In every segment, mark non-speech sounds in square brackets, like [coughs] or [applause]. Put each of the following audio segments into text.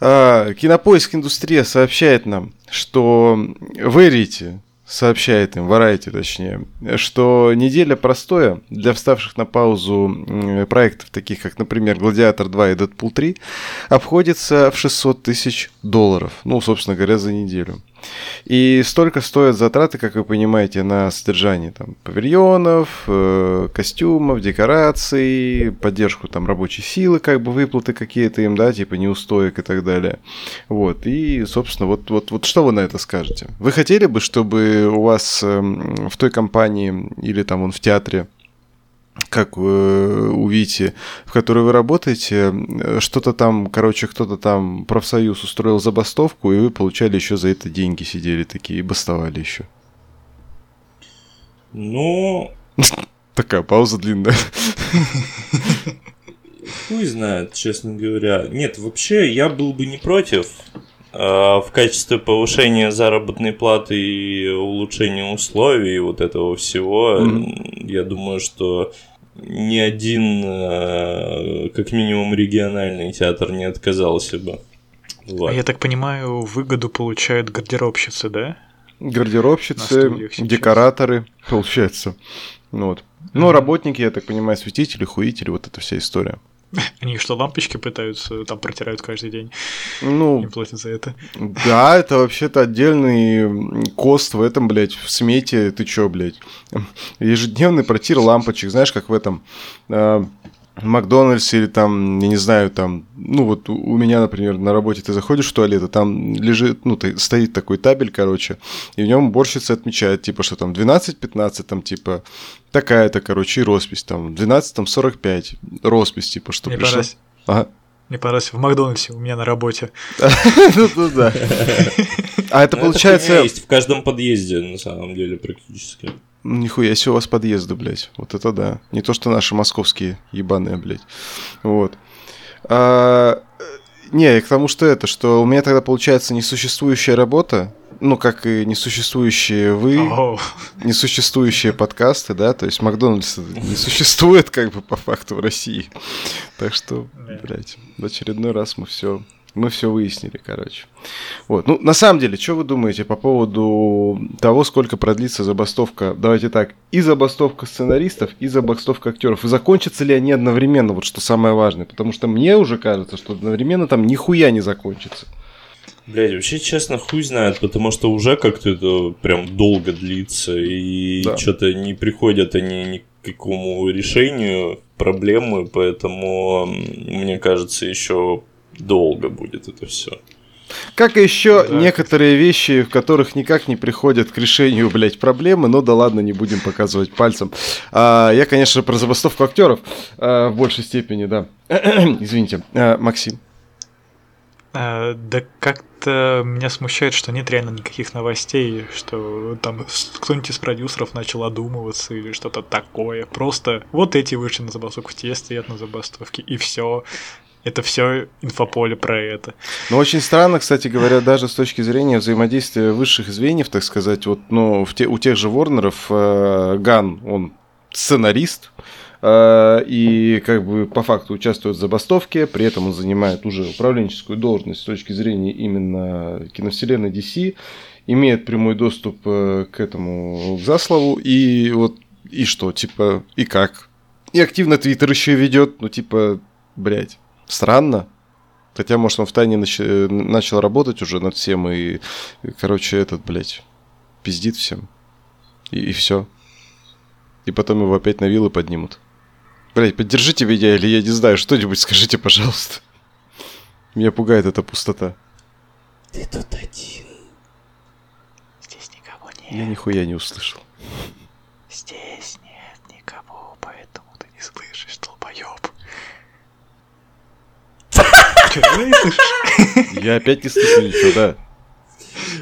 А, Кинопоиск Индустрия сообщает нам, что в Эрите сообщает им, Variety точнее, что неделя простоя для вставших на паузу проектов, таких как, например, «Гладиатор 2» и «Дэдпул 3», обходится в 600 тысяч долларов. Ну, собственно говоря, за неделю. И столько стоят затраты, как вы понимаете, на содержание там, павильонов, э, костюмов, декораций, поддержку там рабочей силы, как бы выплаты какие-то им, да, типа неустоек и так далее. Вот, и, собственно, вот, вот, вот что вы на это скажете? Вы хотели бы, чтобы у вас э, в той компании или там он в театре как у Вити, в которой вы работаете, что-то там, короче, кто-то там профсоюз устроил забастовку, и вы получали еще за это деньги, сидели такие и бастовали еще. Ну... [laughs] Такая пауза длинная. Хуй знает, честно говоря. Нет, вообще я был бы не против. А, в качестве повышения заработной платы и улучшения условий вот этого всего, mm-hmm. я думаю, что ни один, а, как минимум, региональный театр не отказался бы. Вот. Я так понимаю, выгоду получают гардеробщицы, да? Гардеробщицы, декораторы, получается. Ну вот. Ну, работники, я так понимаю, светители, хуители, вот эта вся история. Они что, лампочки пытаются, там протирают каждый день? Ну, не платят за это. Да, это вообще-то отдельный кост в этом, блядь, в смете, ты чё, блядь? Ежедневный протир лампочек, знаешь, как в этом... Э, Макдональдс или там, я не знаю, там, ну вот у меня, например, на работе ты заходишь в туалет, а там лежит, ну, стоит такой табель, короче, и в нем уборщица отмечает, типа, что там 12-15, там, типа, такая-то, короче, и роспись, там, 12, там, 45, роспись, типа, что Мне пришла... Ага. Мне понравилось в Макдональдсе у меня на работе. [laughs] Ну да. [laughs] А это ну, получается... есть в каждом подъезде, на самом деле, практически. Нихуя себе у вас подъезды, блядь. Вот это да. Не то, что наши московские ебаные, блядь. Вот. А, не, к тому, что это, что у меня тогда получается несуществующая работа, ну, как и несуществующие вы, oh. несуществующие подкасты, да, то есть Макдональдс не существует, как бы, по факту в России. Так что, блядь, в очередной раз мы все мы все выяснили, короче. Вот. Ну, на самом деле, что вы думаете по поводу того, сколько продлится забастовка? Давайте так, и забастовка сценаристов, и забастовка актеров. И закончатся ли они одновременно, вот что самое важное? Потому что мне уже кажется, что одновременно там нихуя не закончится. Блять, вообще, честно, хуй знает, потому что уже как-то это прям долго длится, и да. что-то не приходят они ни к какому решению проблемы, поэтому, мне кажется, еще долго будет это все. Как и еще да. некоторые вещи, в которых никак не приходят к решению, блядь, проблемы, но да ладно, не будем показывать пальцем. А, я, конечно, про забастовку актеров а, в большей степени, да. [clears throat] Извините, а, Максим. А, да как-то меня смущает, что нет реально никаких новостей, что там кто-нибудь из продюсеров начал одумываться или что-то такое. Просто вот эти вышли на забастовку, те стоят на забастовке, и все. Это все инфополе про это. Ну, очень странно, кстати говоря, даже с точки зрения взаимодействия высших звеньев, так сказать, вот, ну, в те, у тех же Ворнеров э, Ган, он сценарист, э, и как бы по факту участвует в забастовке, при этом он занимает уже управленческую должность с точки зрения именно киновселенной DC, имеет прямой доступ э, к этому к Заслову, и вот, и что, типа, и как? И активно Твиттер еще ведет, ну, типа, блядь. Странно. Хотя, может, он в тайне нач... начал работать уже над всем и, короче, этот, блядь, пиздит всем. И, и все. И потом его опять на вилы поднимут. Блядь, поддержите меня или я не знаю, что-нибудь скажите, пожалуйста. Меня пугает эта пустота. Ты тут один. Здесь никого нет. Я нихуя не услышал. Здесь нет никого, поэтому ты не слышишь, долбоёб. Я опять не слышу ничего, да.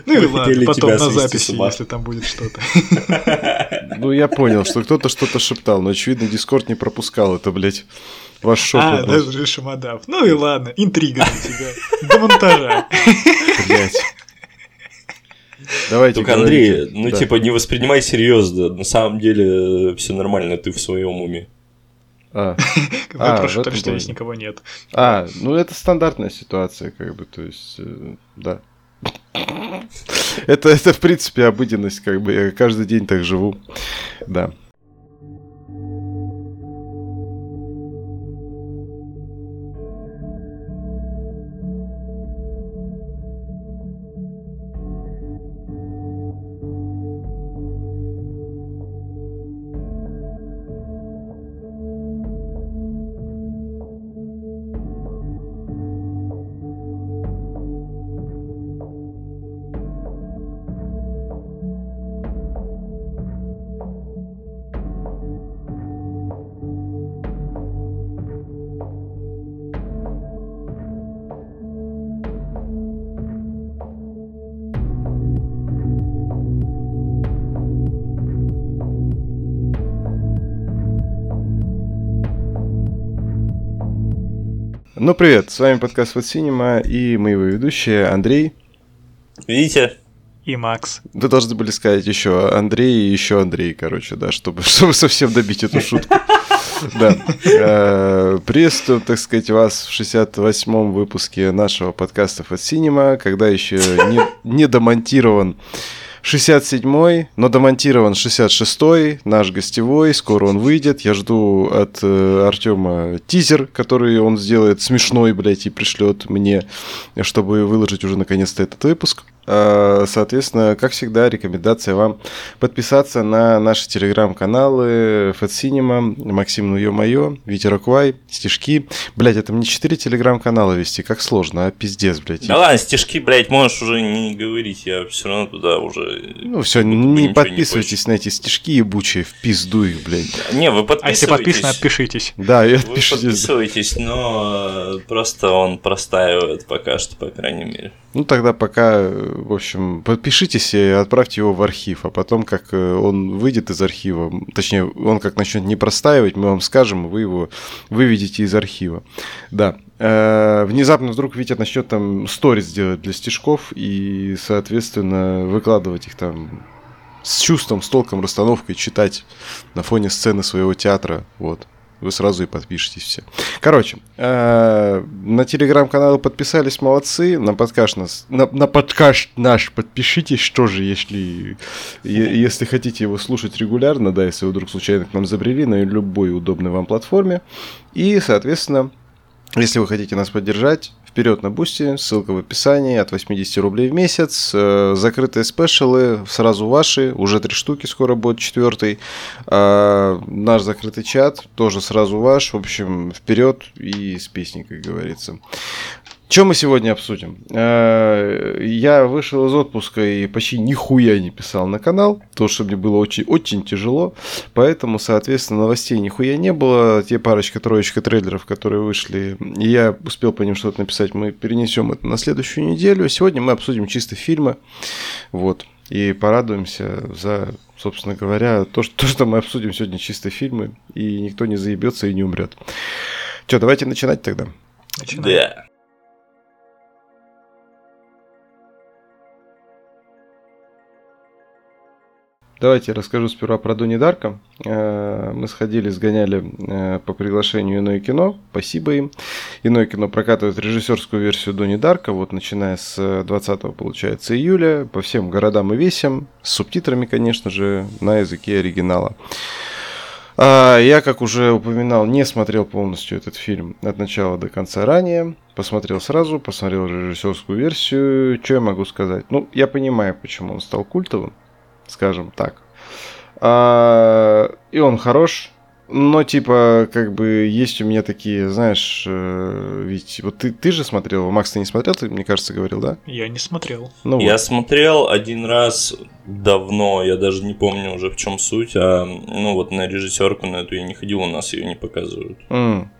Ну и ладно, потом на записи, если там будет что-то. Ну, я понял, что кто-то что-то шептал, но, очевидно, Дискорд не пропускал это, блядь. Ваш шепот. А, даже Шамадав. Ну и ладно, интрига на тебя. До монтажа. Давайте. Только, Андрей, ну, типа, не воспринимай серьезно. На самом деле, все нормально, ты в своем уме. А, [laughs] А, просто этом что здесь никого нет. а, ну это стандартная ситуация, как бы, то есть, э, да. [laughs] Это, это, в принципе, обыденность, как бы, я каждый день так живу, да. Ну, привет, с вами подкаст Вот Синема и мы его ведущие Андрей. Видите? И Макс. Вы должны были сказать еще Андрей и еще Андрей, короче, да, чтобы, [laughs] чтобы совсем добить эту шутку. [laughs] Да. Э, Приветствую, так сказать, вас в 68-м выпуске нашего подкаста от Cinema, когда еще не, не домонтирован 67-й, но домонтирован 66-й, наш гостевой, скоро он выйдет. Я жду от э, Артема тизер, который он сделает смешной, блядь, и пришлет мне, чтобы выложить уже наконец-то этот выпуск. Э, Соответственно, как всегда, рекомендация вам подписаться на наши телеграм-каналы Fat Cinema, Максим Ну Ё-Моё, Витя Квай, Стишки. Блять, это мне 4 телеграм-канала вести, как сложно, а пиздец, блядь. Да ладно, стишки, блядь, можешь уже не говорить, я все равно туда уже... Ну все, не ничего не подписывайтесь на эти стишки ебучие, в пизду их, блядь. Не, вы А если подписывайтесь. подписаны, отпишитесь. Да, и Вы отпишитесь. подписывайтесь, но э, просто он простаивает пока что, по крайней мере. Ну тогда пока, э, в общем, подпишитесь и отправьте его в архив, а потом, как э, он выйдет из архива, точнее, он как начнет не простаивать, мы вам скажем, вы его выведете из архива. Да. Э, Внезапно вдруг Витя начнет там сторис делать для стишков и, соответственно, выкладывать их там с чувством, с толком, расстановкой, читать на фоне сцены своего театра. Вот. Вы сразу и подпишитесь все. Короче, э, на телеграм-канал подписались, молодцы. На подкаст, нас, на, на подкаст наш подпишитесь, что же, если, если хотите его слушать регулярно, да, если вы вдруг случайно к нам забрели на любой удобной вам платформе. И, соответственно, если вы хотите нас поддержать, вперед на бусте, ссылка в описании, от 80 рублей в месяц, э, закрытые спешалы, сразу ваши, уже три штуки, скоро будет четвертый, А, наш закрытый чат, тоже сразу ваш, в общем, вперед и с песней, как говорится. Что мы сегодня обсудим? Э, Я вышел из отпуска и почти нихуя не писал на канал, потому что мне было очень, очень тяжело, поэтому, соответственно, новостей нихуя не было. Те парочка-троечка трейлеров, которые вышли, я успел по ним что-то написать, мы перенесем это на следующую неделю. Сегодня мы обсудим чисто фильмы, вот, и порадуемся за, собственно говоря, то, что, [laughs] то, что мы обсудим сегодня чисто фильмы, и никто не заебется и не умрет. Что, давайте начинать тогда. Начинаем. Да. Давайте я расскажу сперва про Донни Дарка. Э, Мы сходили, сгоняли э, по приглашению Иное кино. Спасибо им. Иное кино прокатывает режиссерскую версию Донни Дарка. Вот начиная с 20 получается июля. По всем городам и весям. С субтитрами, конечно же, на языке оригинала. А, Я, как уже упоминал, не смотрел полностью этот фильм от начала до конца ранее. Посмотрел сразу, посмотрел режиссерскую версию. Что я могу сказать? Ну, я понимаю, почему он стал культовым скажем так. А, и он хорош, но типа как бы есть у меня такие, знаешь, э, ведь вот ты, ты же смотрел, Макс, ты не смотрел, ты, мне кажется, говорил, да? Я не смотрел. Ну Я вот. смотрел один раз давно, я даже не помню уже в чем суть, а ну вот на режиссерку на эту я не ходил, у нас ее не показывают. М.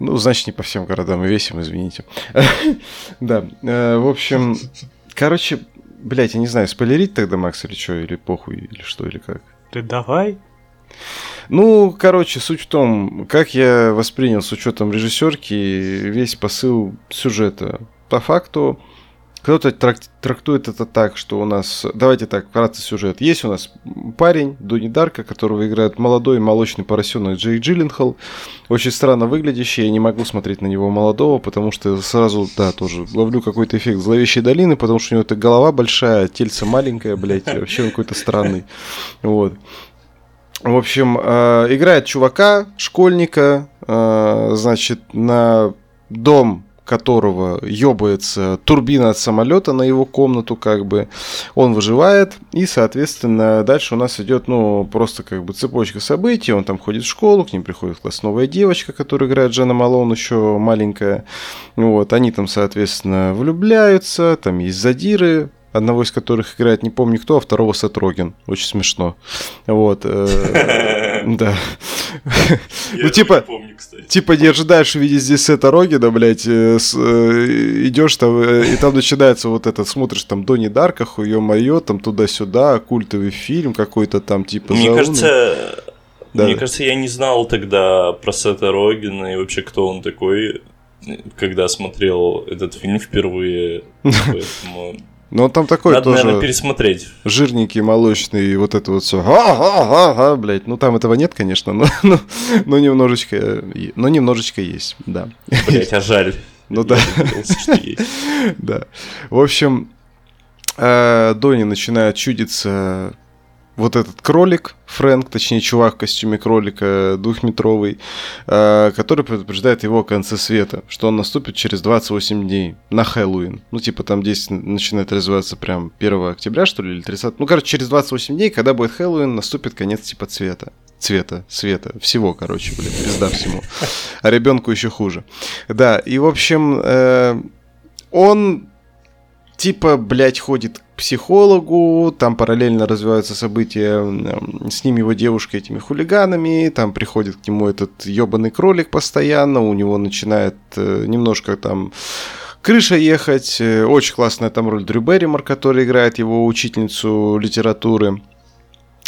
Ну, значит, не по всем городам и весим, извините. [laughs] Да, э, в общем, короче, блядь, я не знаю, спойлерить тогда, Макс, или что, или похуй, или что, или как? Ты давай. Ну, короче, суть в том, как я воспринял с учетом режиссерки весь посыл сюжета. По факту, Кто-то трак- трактует это так, что у нас... Давайте так, вкратце сюжет. Есть у нас парень, Донни Дарка, которого играет молодой молочный поросенок Джей Джилленхол. Очень странно выглядящий, я не могу смотреть на него молодого, потому что сразу, да, тоже ловлю какой-то эффект зловещей долины, потому что у него эта голова большая, тельце маленькое, блядь, вообще он какой-то странный. Вот. В общем, э, играет чувака, школьника, э, значит, на дом которого ёбается турбина от самолета на его комнату, как бы, он выживает, и, соответственно, дальше у нас идет, ну, просто как бы цепочка событий, он там ходит в школу, к ним приходит класс новая девочка, которая играет Джана Малон, еще маленькая, вот, они там, соответственно, влюбляются, там есть задиры, одного из которых играет не помню кто, а второго Сатрогин. Очень смешно. Вот. Э, [laughs] да. Ну, типа, типа не ожидаешь увидеть здесь Сета Рогина, блядь, э, э, идешь там, и там начинается вот этот, смотришь там Донни Дарка, хуё моё, там туда-сюда, культовый фильм какой-то там, типа, Мне кажется, да. Мне кажется, я не знал тогда про Сета Рогина и вообще, кто он такой, когда смотрел этот фильм впервые. [laughs] Поэтому но он там такой Надо, тоже... наверное, пересмотреть. Жирненький, молочный, вот это вот все. Ага, блядь. Ну, там этого нет, конечно, но, [laughs] но, но немножечко... Но немножечко есть, да. Блядь, а жаль. Ну да. [laughs] Да. В общем, э, Дони начинает чудиться вот этот кролик, Фрэнк, точнее чувак в костюме кролика двухметровый, э, который предупреждает его о конце света, что он наступит через 28 дней на Хэллоуин. Ну, типа там действие начинает развиваться прям 1 октября, что ли, или 30. Ну, короче, через 28 дней, когда будет Хэллоуин, наступит конец типа цвета цвета, света, всего, короче, блин, пизда всему. А ребенку еще хуже. Да, и, в общем, э, он типа, блядь, ходит психологу, там параллельно развиваются события с ним его девушкой, этими хулиганами, там приходит к нему этот ебаный кролик постоянно, у него начинает э, немножко там крыша ехать, э, очень классная там роль Дрю Берримор, который играет его учительницу литературы.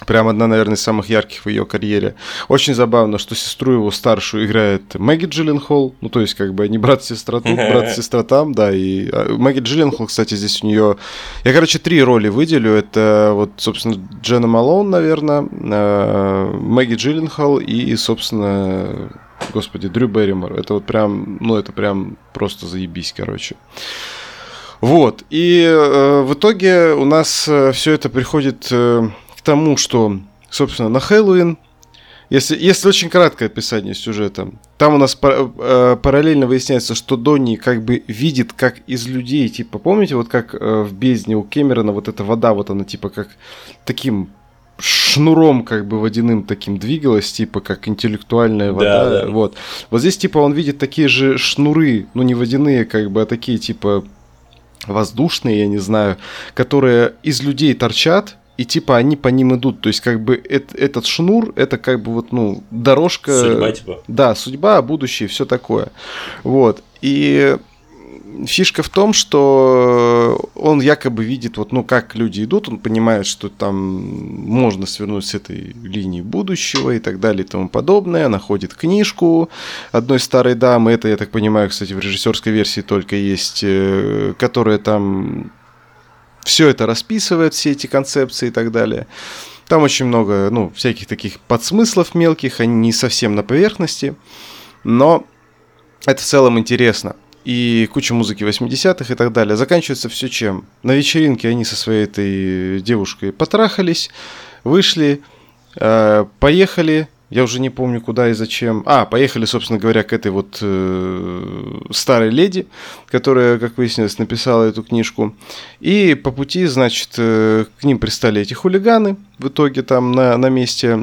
Прям одна, наверное, из самых ярких в ее карьере. Очень забавно, что сестру его старшую играет Мэгги Джилленхол. Ну, то есть, как бы они брат-сестра тут, [laughs] брат-сестра там, да. И а, Мэгги Джилленхол, кстати, здесь у нее... Я, короче, три роли выделю. Это вот, собственно, Дженна Малон, наверное, а, Мэгги Джилленхол и, собственно, господи, Дрю Берримор. Это вот прям, ну, это прям просто заебись, короче. Вот. И э, в итоге у нас э, все это приходит... Э, тому, что, собственно, на Хэллоуин, если, если очень краткое описание сюжета, там у нас э, параллельно выясняется, что Донни как бы видит, как из людей, типа, помните, вот как э, в бездне у Кэмерона вот эта вода, вот она типа как таким шнуром как бы водяным таким двигалась, типа как интеллектуальная вода, да, да. вот. Вот здесь типа он видит такие же шнуры, ну не водяные как бы, а такие типа воздушные, я не знаю, которые из людей торчат, и типа они по ним идут. То есть, как бы эт, этот шнур, это как бы вот, ну, дорожка. Судьба, типа. Да, судьба, будущее, все такое. Вот. И фишка в том, что он якобы видит, вот, ну, как люди идут, он понимает, что там можно свернуть с этой линии будущего и так далее и тому подобное. Находит книжку одной старой дамы, это, я так понимаю, кстати, в режиссерской версии только есть, э, которая там все это расписывает, все эти концепции и так далее. Там очень много, ну, всяких таких подсмыслов мелких, они не совсем на поверхности, но это в целом интересно. И куча музыки 80-х и так далее. Заканчивается все чем? На вечеринке они со своей этой девушкой потрахались, вышли, э, поехали, я уже не помню, куда и зачем. А, поехали, собственно говоря, к этой вот э, старой леди, которая, как выяснилось, написала эту книжку. И по пути, значит, э, к ним пристали эти хулиганы в итоге там на, на месте.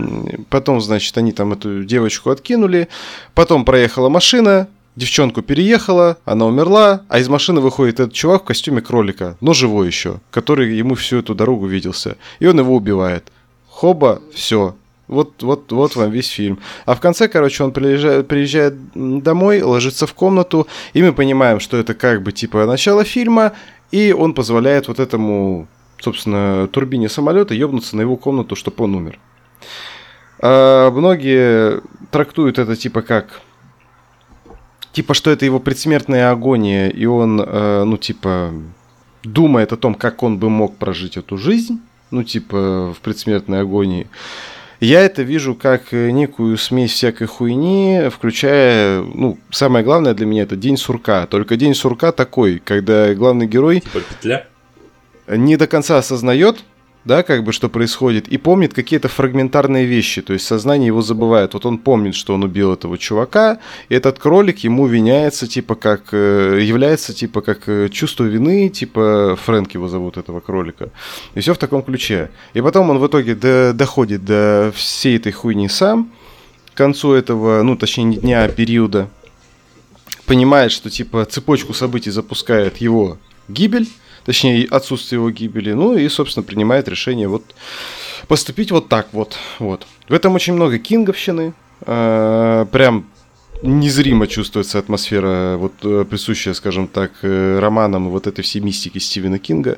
Потом, значит, они там эту девочку откинули. Потом проехала машина, Девчонку переехала, она умерла, а из машины выходит этот чувак в костюме кролика, но живой еще, который ему всю эту дорогу виделся. И он его убивает. Хоба, все, вот, вот, вот вам весь фильм. А в конце, короче, он приезжает, приезжает домой, ложится в комнату, и мы понимаем, что это как бы типа начало фильма, и он позволяет вот этому, собственно, турбине самолета ебнуться на его комнату, чтобы он умер. А многие трактуют это типа как типа что это его предсмертная агония, и он, э, ну типа думает о том, как он бы мог прожить эту жизнь, ну, типа, в предсмертной агонии. Я это вижу как некую смесь всякой хуйни, включая, ну, самое главное для меня это день сурка. Только день сурка такой, когда главный герой... Типа петля? Не до конца осознает, да, как бы, что происходит, и помнит какие-то фрагментарные вещи, то есть сознание его забывает. Вот он помнит, что он убил этого чувака, и этот кролик ему виняется, типа, как, э, является, типа, как э, чувство вины, типа, Фрэнк его зовут, этого кролика. И все в таком ключе. И потом он в итоге до, доходит до всей этой хуйни сам, к концу этого, ну, точнее, не дня, а периода, понимает, что, типа, цепочку событий запускает его гибель, точнее, отсутствие его гибели, ну и, собственно, принимает решение вот поступить вот так вот. вот. В этом очень много кинговщины, э, прям незримо чувствуется атмосфера, вот э, присущая, скажем так, э, романам вот этой всей мистики Стивена Кинга.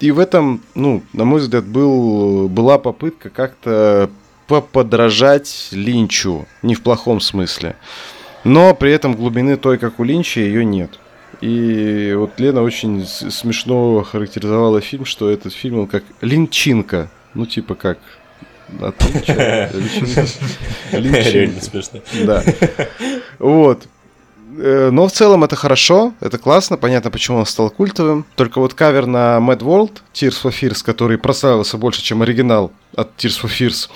И в этом, ну, на мой взгляд, был, была попытка как-то поподражать Линчу, не в плохом смысле. Но при этом глубины той, как у Линча, ее нет. И вот Лена очень смешно характеризовала фильм, что этот фильм он как линчинка. Ну, типа как от [laughs] Реально смешно. Да. [laughs] Вот. Э, но в целом это хорошо, это классно, понятно, почему он стал культовым. Только вот кавер на Mad World, Tears for Fears, который прославился больше, чем оригинал от Tears for Fears,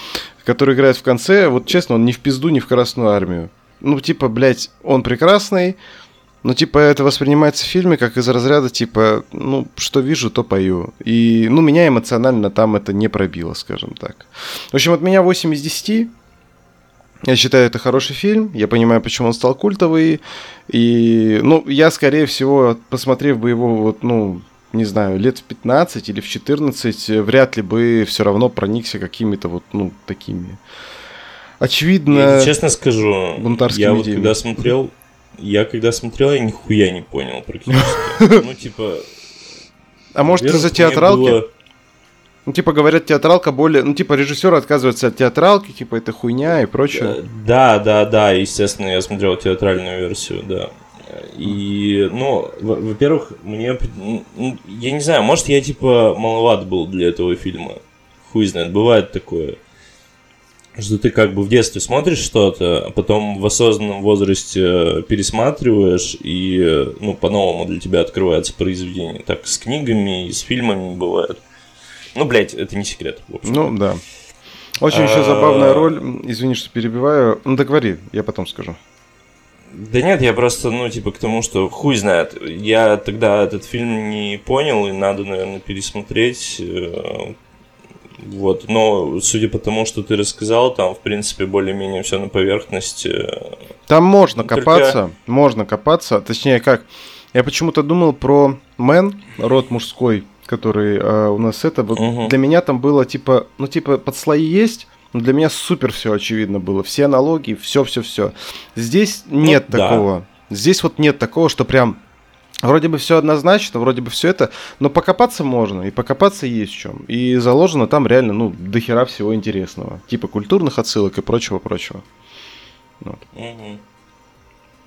который играет в конце, вот честно, он не в пизду, не в Красную Армию. Ну, типа, блядь, он прекрасный, ну, типа, это воспринимается в фильме как из разряда, типа, ну, что вижу, то пою. И, ну, меня эмоционально там это не пробило, скажем так. В общем, от меня 8 из 10. Я считаю, это хороший фильм. Я понимаю, почему он стал культовый. И, ну, я, скорее всего, посмотрев бы его, вот, ну, не знаю, лет в 15 или в 14, вряд ли бы все равно проникся какими-то вот, ну, такими очевидно... Я честно скажу, я вот когда смотрел я когда смотрел, я нихуя не понял практически. [laughs] Ну, типа... А может, из-за театралки? Ну, типа, говорят, театралка более... Ну, типа, режиссер отказывается от театралки, типа, это хуйня и прочее. Да, да, да, естественно, я смотрел театральную версию, да. И, ну, во-первых, мне... Я не знаю, может, я, типа, маловат был для этого фильма. Хуй знает, бывает такое что ты как бы в детстве смотришь что-то, а потом в осознанном возрасте пересматриваешь, и ну, по-новому для тебя открывается произведение. Так с книгами и с фильмами бывает. Ну, блядь, это не секрет. В общем. Ну, да. Очень еще забавная а. роль. Извини, что перебиваю. Ну, договори, я потом скажу. Да нет, я просто, ну, типа, к тому, что хуй знает. Я тогда этот фильм не понял, и надо, наверное, пересмотреть. Вот, но судя по тому, что ты рассказал, там, в принципе, более-менее все на поверхности. Там можно Только... копаться, можно копаться. Точнее, как, я почему-то думал про Мэн, род мужской, который э, у нас это. Вот угу. Для меня там было типа, ну, типа, под слои есть, но для меня супер все очевидно было. Все аналогии, все-все-все. Здесь нет ну, такого. Да. Здесь вот нет такого, что прям Вроде бы все однозначно, вроде бы все это, но покопаться можно, и покопаться есть в чем. И заложено там реально, ну, дохера всего интересного. Типа культурных отсылок и прочего-прочего. Вот. Угу.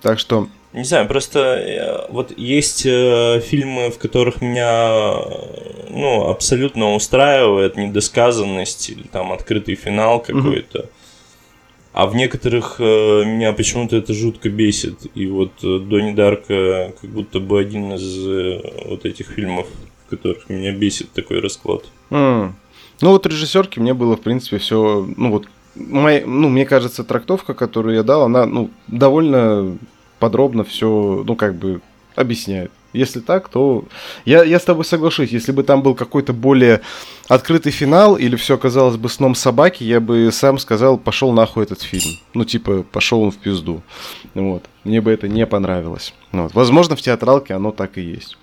Так что... Не знаю, просто э, вот есть э, фильмы, в которых меня ну, абсолютно устраивает недосказанность или там открытый финал какой-то. Угу. А в некоторых э, меня почему-то это жутко бесит. И вот э, Донни Дарка как будто бы один из э, вот этих фильмов, в которых меня бесит такой расклад. Mm. Ну вот режиссерки мне было, в принципе, все, ну вот, моя, ну, мне кажется, трактовка, которую я дал, она, ну, довольно подробно все, ну, как бы объясняет. Если так, то я, я с тобой соглашусь. Если бы там был какой-то более открытый финал или все оказалось бы сном собаки, я бы сам сказал, пошел нахуй этот фильм. Ну, типа, пошел он в пизду. Вот. Мне бы это не понравилось. Вот. Возможно, в театралке оно так и есть.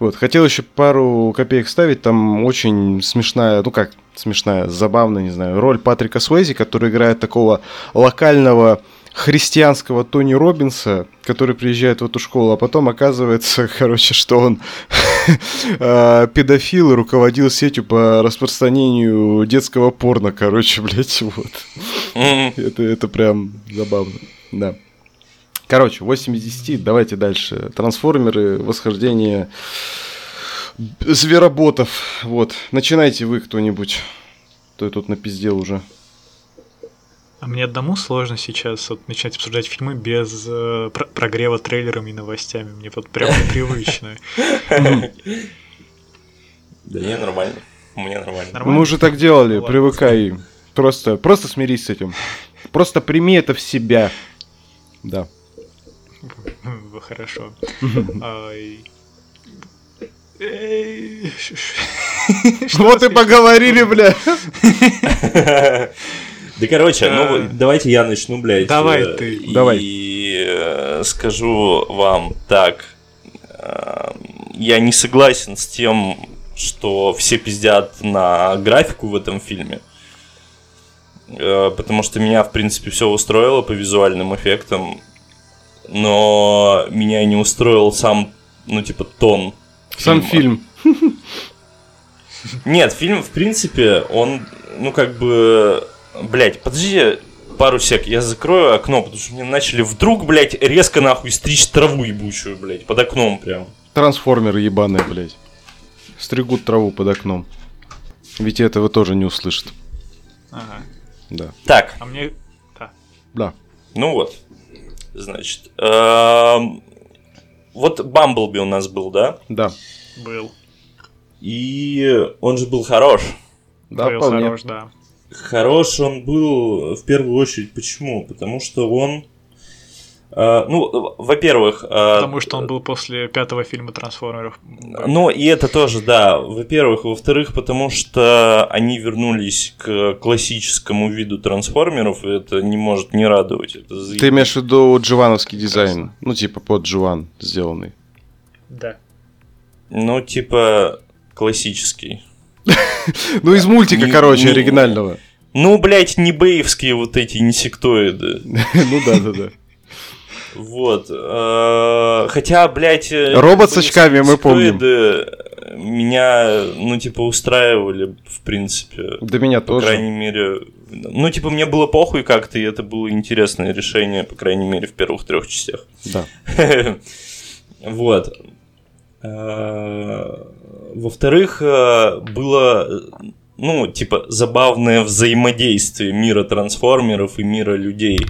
Вот, хотел еще пару копеек ставить, там очень смешная, ну как смешная, забавная, не знаю, роль Патрика Суэзи, который играет такого локального христианского Тони Робинса, который приезжает в эту школу, а потом оказывается, [laughs] короче, что он а, [laughs] педофил и руководил сетью по распространению детского порно, короче, [laughs] блядь, вот. Это, это прям забавно, да. Короче, 8 из 10, давайте дальше. Трансформеры, восхождение звероботов. Вот. Начинайте вы кто-нибудь. Кто тут напиздел уже. А мне одному сложно сейчас вот начать обсуждать фильмы без э, про- прогрева трейлерами и новостями. Мне вот прям [laughs] непривычно. Да не, нормально. Мне нормально. Мы уже так делали, Ладно. привыкай. Просто, просто смирись с этим. Просто прими это в себя. Да. Хорошо. [laughs] Что Вот и ты- поговорили, бля. [laughs] Да, короче, ну Э. вот давайте я начну, блядь. Давай э, ты. И Давай. э, скажу вам так. Я не согласен с тем, что все пиздят на графику в этом фильме. Потому что меня, в принципе, все устроило по визуальным эффектам. Но меня не устроил сам, ну, типа, тон. Сам фильма. фильм. Нет, фильм, в принципе, он, ну, как бы... Блять, подожди пару сек, я закрою окно, потому что мне начали вдруг, блядь, резко нахуй стричь траву ебучую, блядь, под окном прям. Трансформеры ебаные, блядь. Стригут траву под окном. Ведь этого тоже не услышат. Ага. Да. Так, А мне... Да. Да. ну вот, значит, эм, вот Бамблби у нас был, да? Да. Был. И он же был хорош. Да, Был вполне. хорош, да. Хорош он был в первую очередь почему? Потому что он... э, ну, во-первых... э, Потому что он был после пятого фильма Трансформеров. Ну, и это тоже, да. Во-первых. Во-вторых, потому что они вернулись к классическому виду трансформеров, и это не может не радовать. Это заеб- Ты имеешь в виду дживановский дизайн? Ну, типа под дживан сделанный. Да. Ну, типа, классический. [laughs] Ну, из мультика, короче, не- оригинального. Ну, блядь, не беевские вот эти инсектоиды. [laughs] Ну да, да, да. Вот. э, Хотя, блядь... э, Робот с очками, мы помним. Меня, ну, типа, устраивали, в принципе. До меня По тоже. крайней мере. Ну, типа, мне было похуй как-то, и это было интересное решение, по крайней мере, в первых трех частях. Да. [laughs] Вот. Э, Во-вторых, э, было, ну, типа, забавное взаимодействие мира трансформеров и мира людей.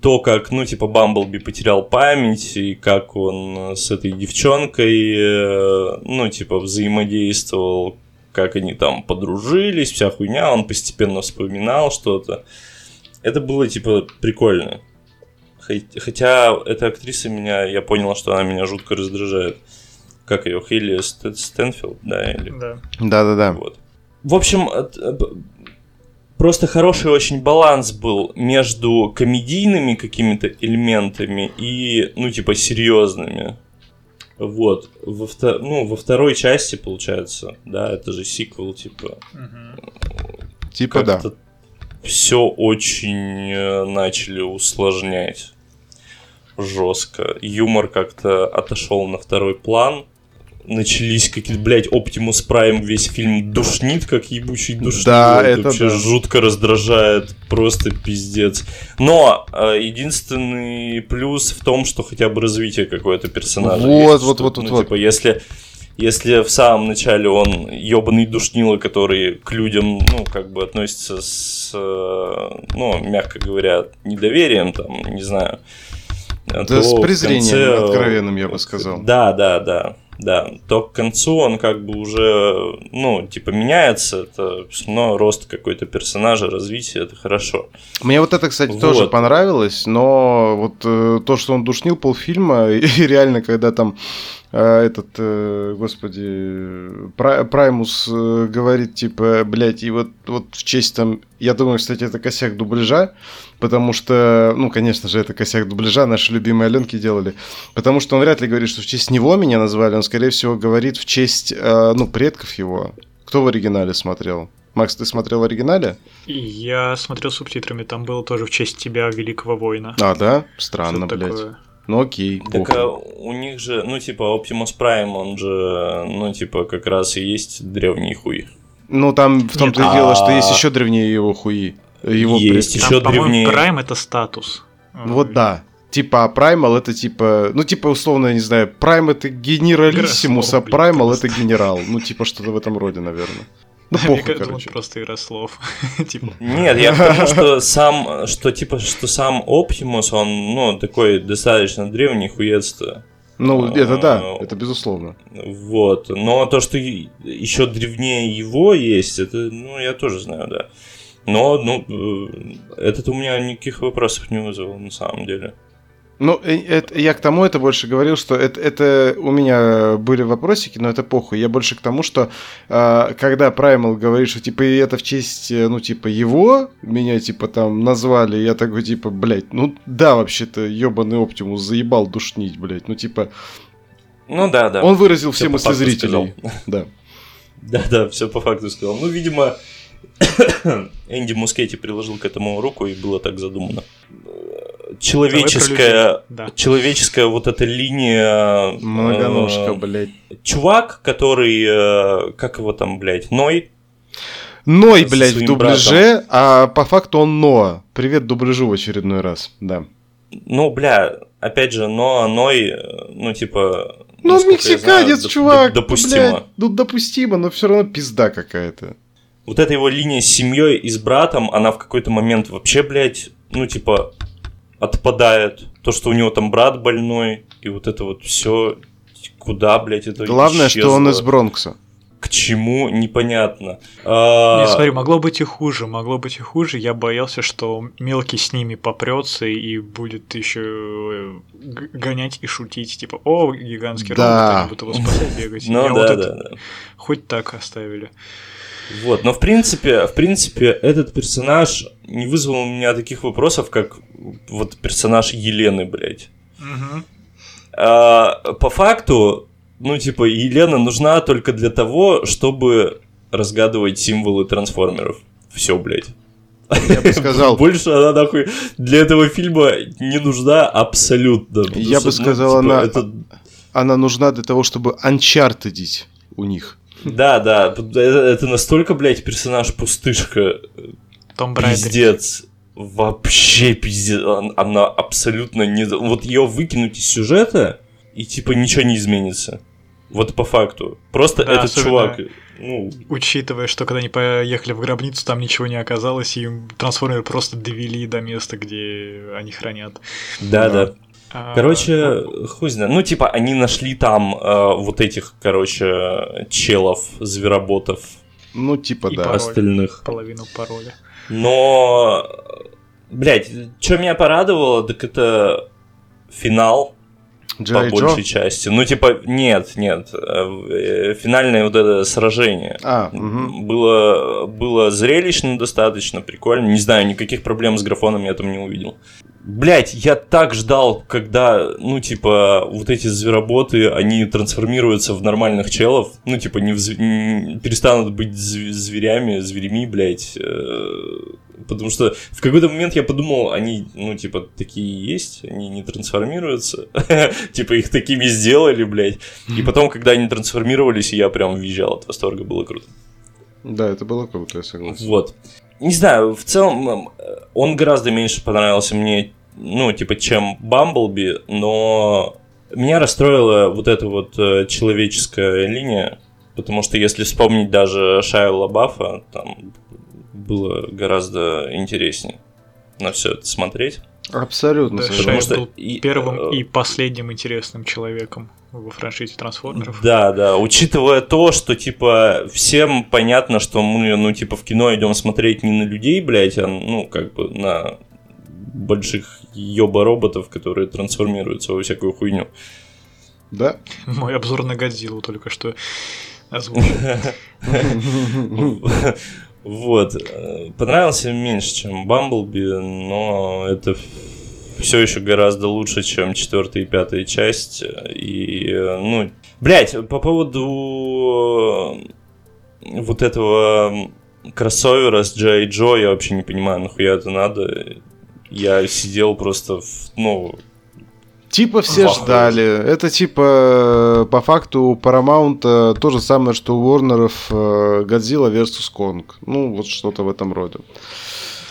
То, как, ну, типа, Бамблби потерял память, и как он с этой девчонкой, э, ну, типа, взаимодействовал, как они там подружились, вся хуйня, он постепенно вспоминал что-то. Это было, типа, прикольно. Хо- Хотя эта актриса меня, я понял, что она меня жутко раздражает. Как ее, Хейли Ст- Стэнфилд, да, или Да. Да-да-да. вот. В общем, э, б- просто хороший очень баланс был между комедийными какими-то элементами и, ну, типа, серьезными. Вот. Во, вто- ну, во второй части, получается, да, это же сиквел, типа, Типа да. Все очень э, начали усложнять жестко. Юмор как-то отошел на второй план. Начались какие-то, блядь, Оптимус Прайм весь фильм душнит, как ебучий душнит. Да, это вообще да. жутко раздражает, просто пиздец. Но э, единственный плюс в том, что хотя бы развитие какое-то персонажа. Вот, есть, вот, что, вот, ну, вот, вот. типа, если если в самом начале он ебаный душнило, который к людям, ну, как бы относится с, э, ну, мягко говоря, недоверием, там, не знаю. Да то с презрением конце- откровенным, я бы сказал. Да, да, да, да. То к концу он как бы уже, ну, типа, меняется, это все равно рост какой-то персонажа, развитие, это хорошо. Мне вот это, кстати, тоже Вот. понравилось, но вот э, то, что он душнил полфильма, [laughs] и реально, когда там э, этот, э, господи, Пра- Праймус э, говорит, типа, блядь, и вот, вот в честь там, я думаю, кстати, это косяк дубляжа, потому что, ну, конечно же, это косяк дубляжа, наши любимые Аленки делали, потому что он вряд ли говорит, что в честь него меня назвали, он, скорее всего, говорит в честь, э, ну, предков его. Кто в оригинале смотрел? Макс, ты смотрел в оригинале? Я смотрел субтитрами, там было тоже в честь тебя, Великого Воина. А, да? Странно, блядь. такое. Ну окей, Так а у них же, ну, типа, Optimus Prime, он же, ну, типа, как раз и есть древний хуй. Ну там в том-то и Нет, дело, что а- есть еще древнее его хуи. Его Есть предки. еще Там, древнее. Прайм это статус. Вот да. Типа, а Primal это типа, ну типа условно, я не знаю, Prime это генералиссимус, а Primal просто. это генерал. Ну типа что-то в этом роде, наверное. Ну [laughs] Мне похуй, кажется, он короче. просто игра слов. [laughs] Типа, Нет, я к тому, что сам, что типа, что сам Оптимус, он, ну, такой достаточно древний хуец-то. Ну, это да, А, это безусловно. Вот. Но то, что еще древнее его есть, это, ну, я тоже знаю, да. Но, ну, э, этот у меня никаких вопросов не вызвал, на самом деле. Ну, э, это- я к тому это больше говорил, что это, это у меня были вопросики, но это похуй. Я больше к тому, что а, когда Primal говорит, что типа это в честь, э, ну, типа, его, меня типа там назвали, я такой, типа, блядь, ну да, вообще-то, ебаный Оптимус заебал душнить, блядь. Ну, типа, Ну да, да. он выразил все мысли зрителей. [laughs] Да. Да, да, все по факту сказал. Ну, видимо, [coughs] Энди Мускетти приложил к этому руку, и было так задумано. Человеческая, Да. человеческая вот эта линия... Многоножка, э, блядь. Чувак, который, э, как его там, блядь, Ной, Ной, блядь, в дубляже, а по факту он Ноа. Привет дубляжу в очередной раз, да. ну, бля, опять же, но Ной, э, ну, типа... Ну, он знаю, мексиканец, доп- чувак. доп- Допустимо. блядь, ну, допустимо, но все равно пизда какая-то. Вот эта его линия с семьей и с братом, она в какой-то момент вообще, блядь, ну, типа, отпадает. То, что у него там брат больной, и вот это вот все куда, блядь, это Главное, что он из исчезло? Бронкса. К чему, непонятно. А, Не, смотри, могло быть и хуже, могло быть и хуже. Я боялся, что мелкий с ними попрется и будет еще гонять и шутить, типа, о, гигантский Да. робот, они будут его спасать, бегать. Ну да, вот да, это да. Хоть так оставили. Вот, но в принципе, в принципе, этот персонаж не вызвал у меня таких вопросов, как вот персонаж Елены, блядь. А, по факту, ну, типа, Елена нужна только для того, чтобы разгадывать символы трансформеров. Все, блядь. Я бы сказал, Больше она, нахуй, для этого фильма не нужна абсолютно. Потому Я бы ну, сказал, типа, она- она нужна для того, чтобы анчартедить у них. Да, да, это, это настолько, блядь, персонаж пустышка, Том Брайдер. пиздец. Вообще пиздец. Он- Она абсолютно не... Вот ее выкинуть из сюжета, и типа ничего не изменится. Вот по факту. Просто Да, этот чувак, ну, Учитывая, что когда они поехали в гробницу, там ничего не оказалось, и трансформеры просто довели до места, где они хранят. да, Да. да. А, Короче, хуй знает. Ну, типа, они нашли там э, вот этих, короче, челов, звероботов Ну, типа, И да. пароль. остальных. половину пароля. Но, блядь, что меня порадовало, так это финал, по Джей Джо? большей части. Ну, типа, нет, нет. э, э, Финальное вот это сражение. А, мгм. Было, было зрелищно достаточно, прикольно. Не знаю, никаких проблем с графоном я там не увидел. Блять, я так ждал, когда, ну, типа, вот эти звероботы, они трансформируются в нормальных челов. Ну, типа, не в зв- н- перестанут быть зв- зверями, зверями, блять. Потому что в какой-то момент я подумал, они, ну, типа, такие есть, они не трансформируются. [laughs] Типа, их такими сделали, блядь. И потом, когда они трансформировались, я прям визжал от восторга, было круто. Да, это было круто, я согласен. Вот. Не знаю, в целом он гораздо меньше понравился мне, ну, типа, чем Бамблби, но меня расстроила вот эта вот э, человеческая линия, потому что если вспомнить даже Шайла Лабафа, там было гораздо интереснее на все это смотреть. Абсолютно. Да. Шайя что был и, первым э, и последним интересным человеком во франшизе трансформеров. Да, да, учитывая то, что, типа, всем понятно, что мы, ну, типа, в кино идем смотреть не на людей, блядь, а, ну, как бы на больших ёба-роботов, которые трансформируются во всякую хуйню. Да. Мой обзор на Годзиллу только что озвучил. [laughs] [laughs] Вот. Э, Понравился меньше, чем Бамблби, но это все еще гораздо лучше, чем четвертая и пятая часть. И, э, ну, блять, по поводу э, вот этого кроссовера с Джей Джо, я вообще не понимаю, нахуя это надо. Я сидел просто в, ну, Типа все Вахуй. ждали. Это типа э, по факту у Paramount то же самое, что у Warner'ов э, Godzilla vs. Kong. Ну, вот что-то в этом роде.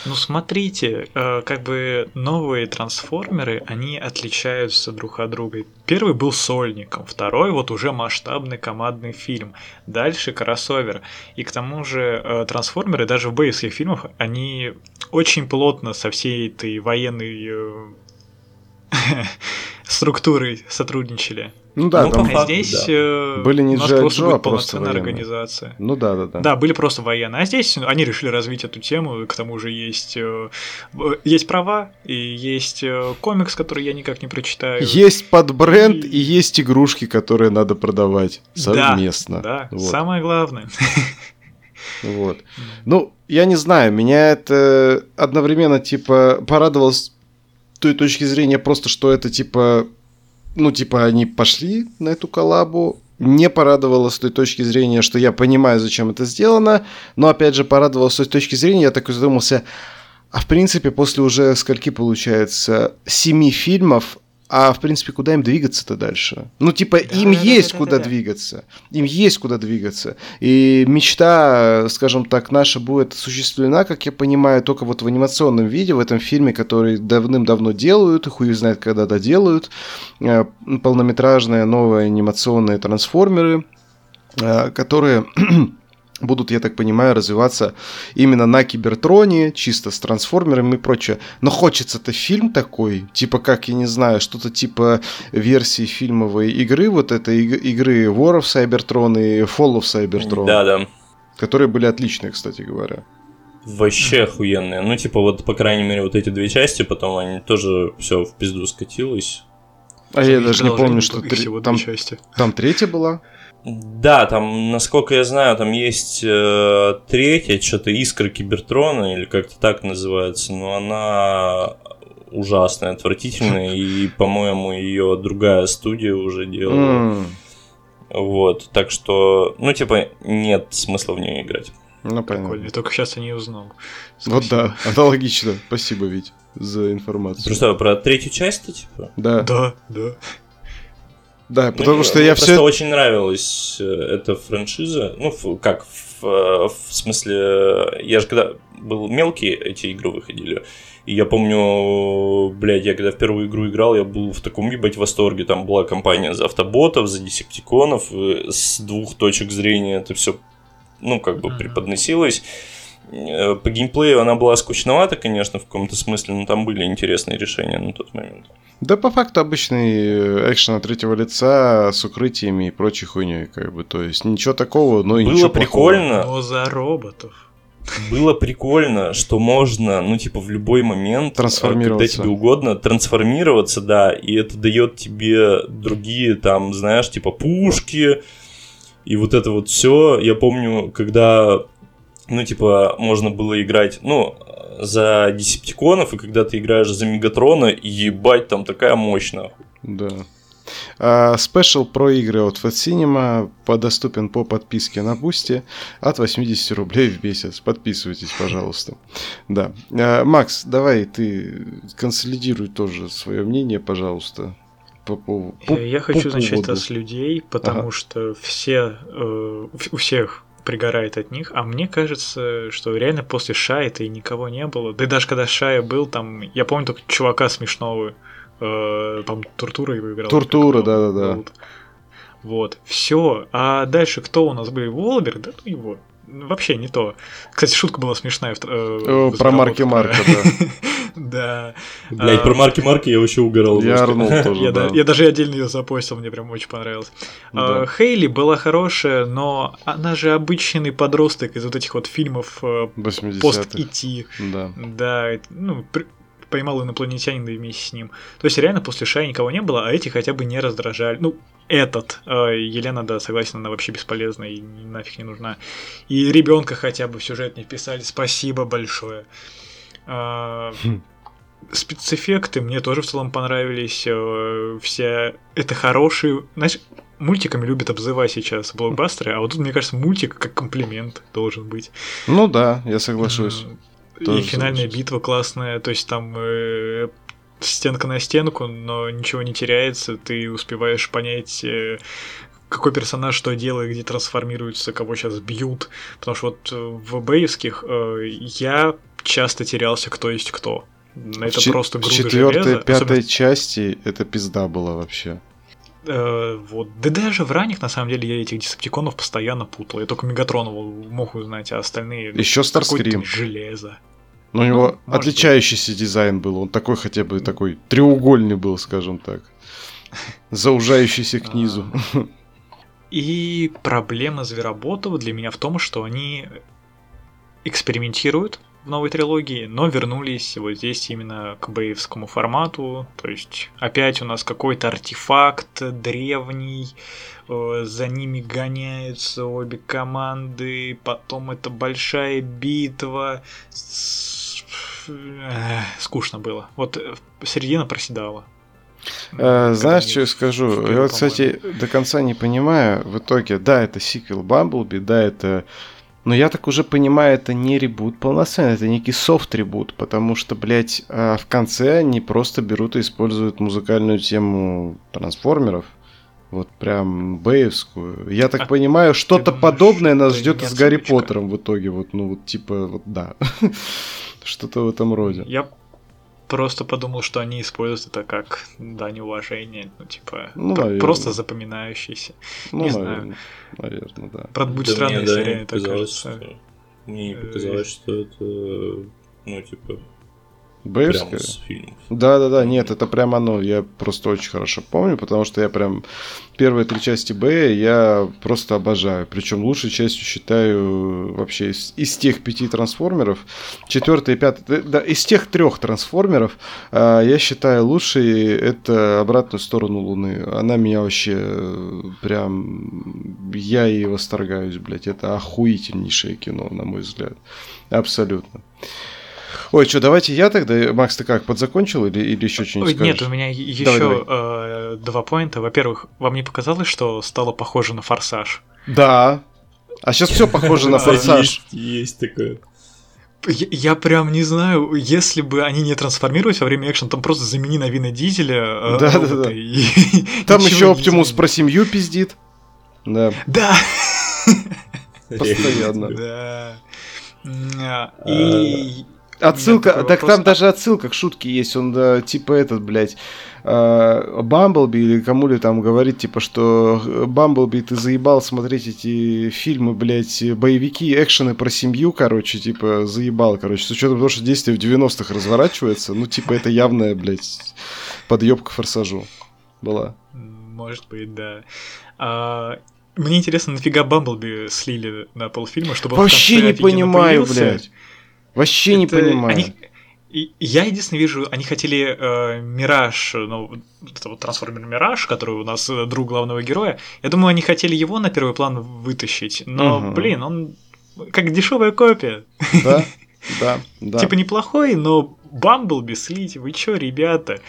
Ну смотрите, э, как бы новые трансформеры, они отличаются друг от друга. Первый был сольником, второй вот уже масштабный командный фильм. Дальше кроссовер. И к тому же э, трансформеры даже в боевских фильмах, они очень плотно со всей этой военной э, [laughs] структурой сотрудничали. Ну да, Ну, там А здесь да. э, Были не у нас G.I. просто а просто полноценная военные. организация. Ну да, да, да. Да, были просто военные. А здесь они решили развить эту тему. К тому же есть, э, есть права, и есть э, комикс, который я никак не прочитаю. Есть под бренд И- и есть игрушки, которые надо продавать Да, совместно. Да, Вот. самое главное. Вот. [laughs] Ну, я не знаю, меня это одновременно, типа, порадовало с той точки зрения просто, что это, типа, ну, типа, они пошли на эту коллабу, не порадовало с той точки зрения, что я понимаю, зачем это сделано, но, опять же, порадовало с той точки зрения, я такой задумался, а в принципе, после уже скольки, получается, семи фильмов, а в принципе, куда им двигаться-то дальше? Ну, типа, им Да-да-да-да-да-да. есть куда двигаться. Им есть куда двигаться. И мечта, скажем так, наша будет осуществлена, как я понимаю, только вот в анимационном виде, в этом фильме, который давным-давно делают, и хуй знает, когда доделают. Э, Полнометражные новые анимационные трансформеры, э, которые [clears throat] будут, я так понимаю, развиваться именно на Кибертроне, чисто с трансформерами и прочее. Но хочется-то фильм такой, типа как, я не знаю, что-то типа версии фильмовой игры, вот этой иг- игры War of Cybertron и Fall of Cybertron, Да-да. которые были отличные, кстати говоря. Вообще охуенные. Ну, типа, вот, по крайней мере, вот эти две части, потом они тоже все в пизду скатилось. А я Их даже не помню, что три- там, части. там третья была. Да, там, насколько я знаю, там есть э, третья, что-то Искра Кибертрона, или как-то так называется, но она ужасная, отвратительная, [laughs] и, по-моему, ее другая студия уже делала. М, Вот, так что, ну, типа, нет смысла в нее играть. Ну, Прикольно. понятно. Я только сейчас о ней узнал. Вот Спасибо. да, [laughs] аналогично. Спасибо, Вить, за информацию. Просто про третью часть-то, типа? Да, да, Да, да. потому Ну, что мне я просто все... очень нравилась э, эта франшиза. Ну, как, в, э, в смысле, э, я же когда был мелкий, эти игры выходили. И я помню, блядь, я когда в первую игру играл, я был в таком, ебать, восторге. Там была компания за автоботов, за десептиконов. С двух точек зрения это все, ну, как бы преподносилось. Э, По геймплею она была скучновата, конечно, в каком-то смысле, но там были интересные решения на тот момент. Да, по факту обычный э, экшен от третьего лица с укрытиями и прочей хуйней, как бы. То есть ничего такого, но и Было ничего плохого. прикольно. Но за роботов. Было прикольно, что можно, ну, типа, в любой момент, э, Трансформироваться. когда тебе угодно, трансформироваться, да, и это дает тебе другие, там, знаешь, типа, пушки, и вот это вот все. Я помню, когда, ну, типа, можно было играть, ну, за десептиконов, и когда ты играешь за Мегатрона, ебать, там такая мощная. Да. А, Special про игры от Fat Cinema по- доступен по подписке на Бусти от 80 рублей в месяц. Подписывайтесь, пожалуйста. Да. А, Макс, давай ты консолидируй тоже свое мнение, пожалуйста. По, поводу- по- Э, Я хочу по начать поводу. с людей, потому Ага. что все э, у всех пригорает от них, а мне кажется, что реально после Шая-то и никого не было. Да и даже когда Шая был, там, я помню только чувака смешного, э, там Туртура его играл. Туртура, да-да-да. Вот, все. А дальше кто у нас были? Волберг, да ну его. Вообще не то. Кстати, шутка была смешная. э, про Марки. Марка, да. Да. Блять, про Марки Марки я вообще угорал. Я орнул [laughs] тоже, Я, да. да- я даже отдельно ее запостил, мне прям очень понравилось. Да. А, Хейли была хорошая, но она же обычный подросток из вот этих вот фильмов э, 80-х. пост-ИТ. Да. Да, ну, поймал инопланетянина вместе с ним. То есть реально после Шая никого не было, а эти хотя бы не раздражали. Ну, этот. э, Елена, да, согласен, она вообще бесполезна и нафиг не нужна. И ребенка хотя бы в сюжет не вписали. Спасибо большое. А, Хм. Спецэффекты мне тоже в целом понравились. э, Все это хорошие. Знаешь, мультиками любят обзывать сейчас блокбастеры, а вот тут, мне кажется, мультик как комплимент должен быть. Ну да, я соглашусь. И финальная битва классная, то есть там э, стенка на стенку, но ничего не теряется, ты успеваешь понять, э, какой персонаж что делает, где трансформируется, кого сейчас бьют. Потому что вот э, в бейских э, я часто терялся кто есть кто. Это в просто груда четвертой, железа. пятой Особенно, части это пизда была вообще. э, вот. Да даже в ранних, на самом деле, я этих десептиконов постоянно путал. Я только Мегатронова мог узнать, а остальные... Еще Старскрим. железо. Но у него может отличающийся дизайн был. Он такой хотя бы такой треугольный был, скажем так. Заужающийся к низу. И проблема Звероботова для меня в том, что они экспериментируют в новой трилогии, но вернулись вот здесь именно к боевскому формату. То есть опять у нас какой-то артефакт древний, э, за ними гоняются обе команды, потом это большая битва. С- э, Скучно было. Вот э, середина проседала. Э, Знаешь, что я скажу? Я вот, кстати, до конца не понимаю. В итоге, да, это сиквел Бамблби, да, это... Но я так уже понимаю, это не ребут полноценный, это некий софт-ребут, потому что, блядь, а, в конце они просто берут и используют музыкальную тему трансформеров. Вот прям бэевскую. Я так А понимаю, что-то подобное нас ждет с Гарри? Поттером в итоге. Вот, ну, вот типа, вот да. [laughs] Что-то в этом роде. Я просто подумал, что они используют это как дань уважения, ну, типа, Ну, про- наверное. просто запоминающийся. Ну, не знаю. наверное, наверное, да. Правда, будет Да странно, мне, если да, реально так кажется. что... Мне не Э, показалось, что это, ну, типа, Прямо фильмов. Да, да, да, нет, это прям оно. Я просто очень хорошо помню, потому что я прям первые три части Б я просто обожаю. Причем лучшей частью считаю вообще из, из тех пяти трансформеров. Четвертый и пятый, да, из тех трех трансформеров а, я считаю лучшей это обратную сторону Луны. Она меня вообще э, прям я и восторгаюсь, блядь. Это охуительнейшее кино, на мой взгляд. Абсолютно. Ой, что, давайте я тогда. Макс, ты как, подзакончил или, или еще что-нибудь скажешь? нет, у меня еще Давай, э, два поинта. Во-первых, вам не показалось, что стало похоже на форсаж? Да. А сейчас все похоже на [laughs] форсаж. Есть, такое. Я, я прям не знаю, если бы они не трансформировались во время экшена, там просто замени на Вина Дизеля. Да, да, да. и [laughs] Там еще Оптимус про семью пиздит. Да, Да, постоянно. да. А, И Отсылка, так вопрос. там даже отсылка к шутке есть. Он да, типа этот, блядь, э, Бамблби или кому ли там говорит, типа, что э, Бамблби, ты заебал смотреть эти фильмы, блядь, боевики, экшены про семью, короче, типа, заебал, короче, с учетом того, что действие в 90-х разворачивается, ну, типа, это явная, блядь, подъебка форсажу была. Может быть, да. А, мне интересно, нафига Бамблби слили на полфильма, чтобы Вообще не понимаю, блядь. Вообще не понимаю. они- Я единственное вижу, они хотели э, Мираж, ну, это вот трансформер Мираж, который у нас э, друг главного героя. Я думаю, они хотели его на первый план вытащить, но, Мгм. блин, он как дешевая копия. Да, [laughs] да, да. Типа неплохой, но Бамблби слить, вы чё, ребята?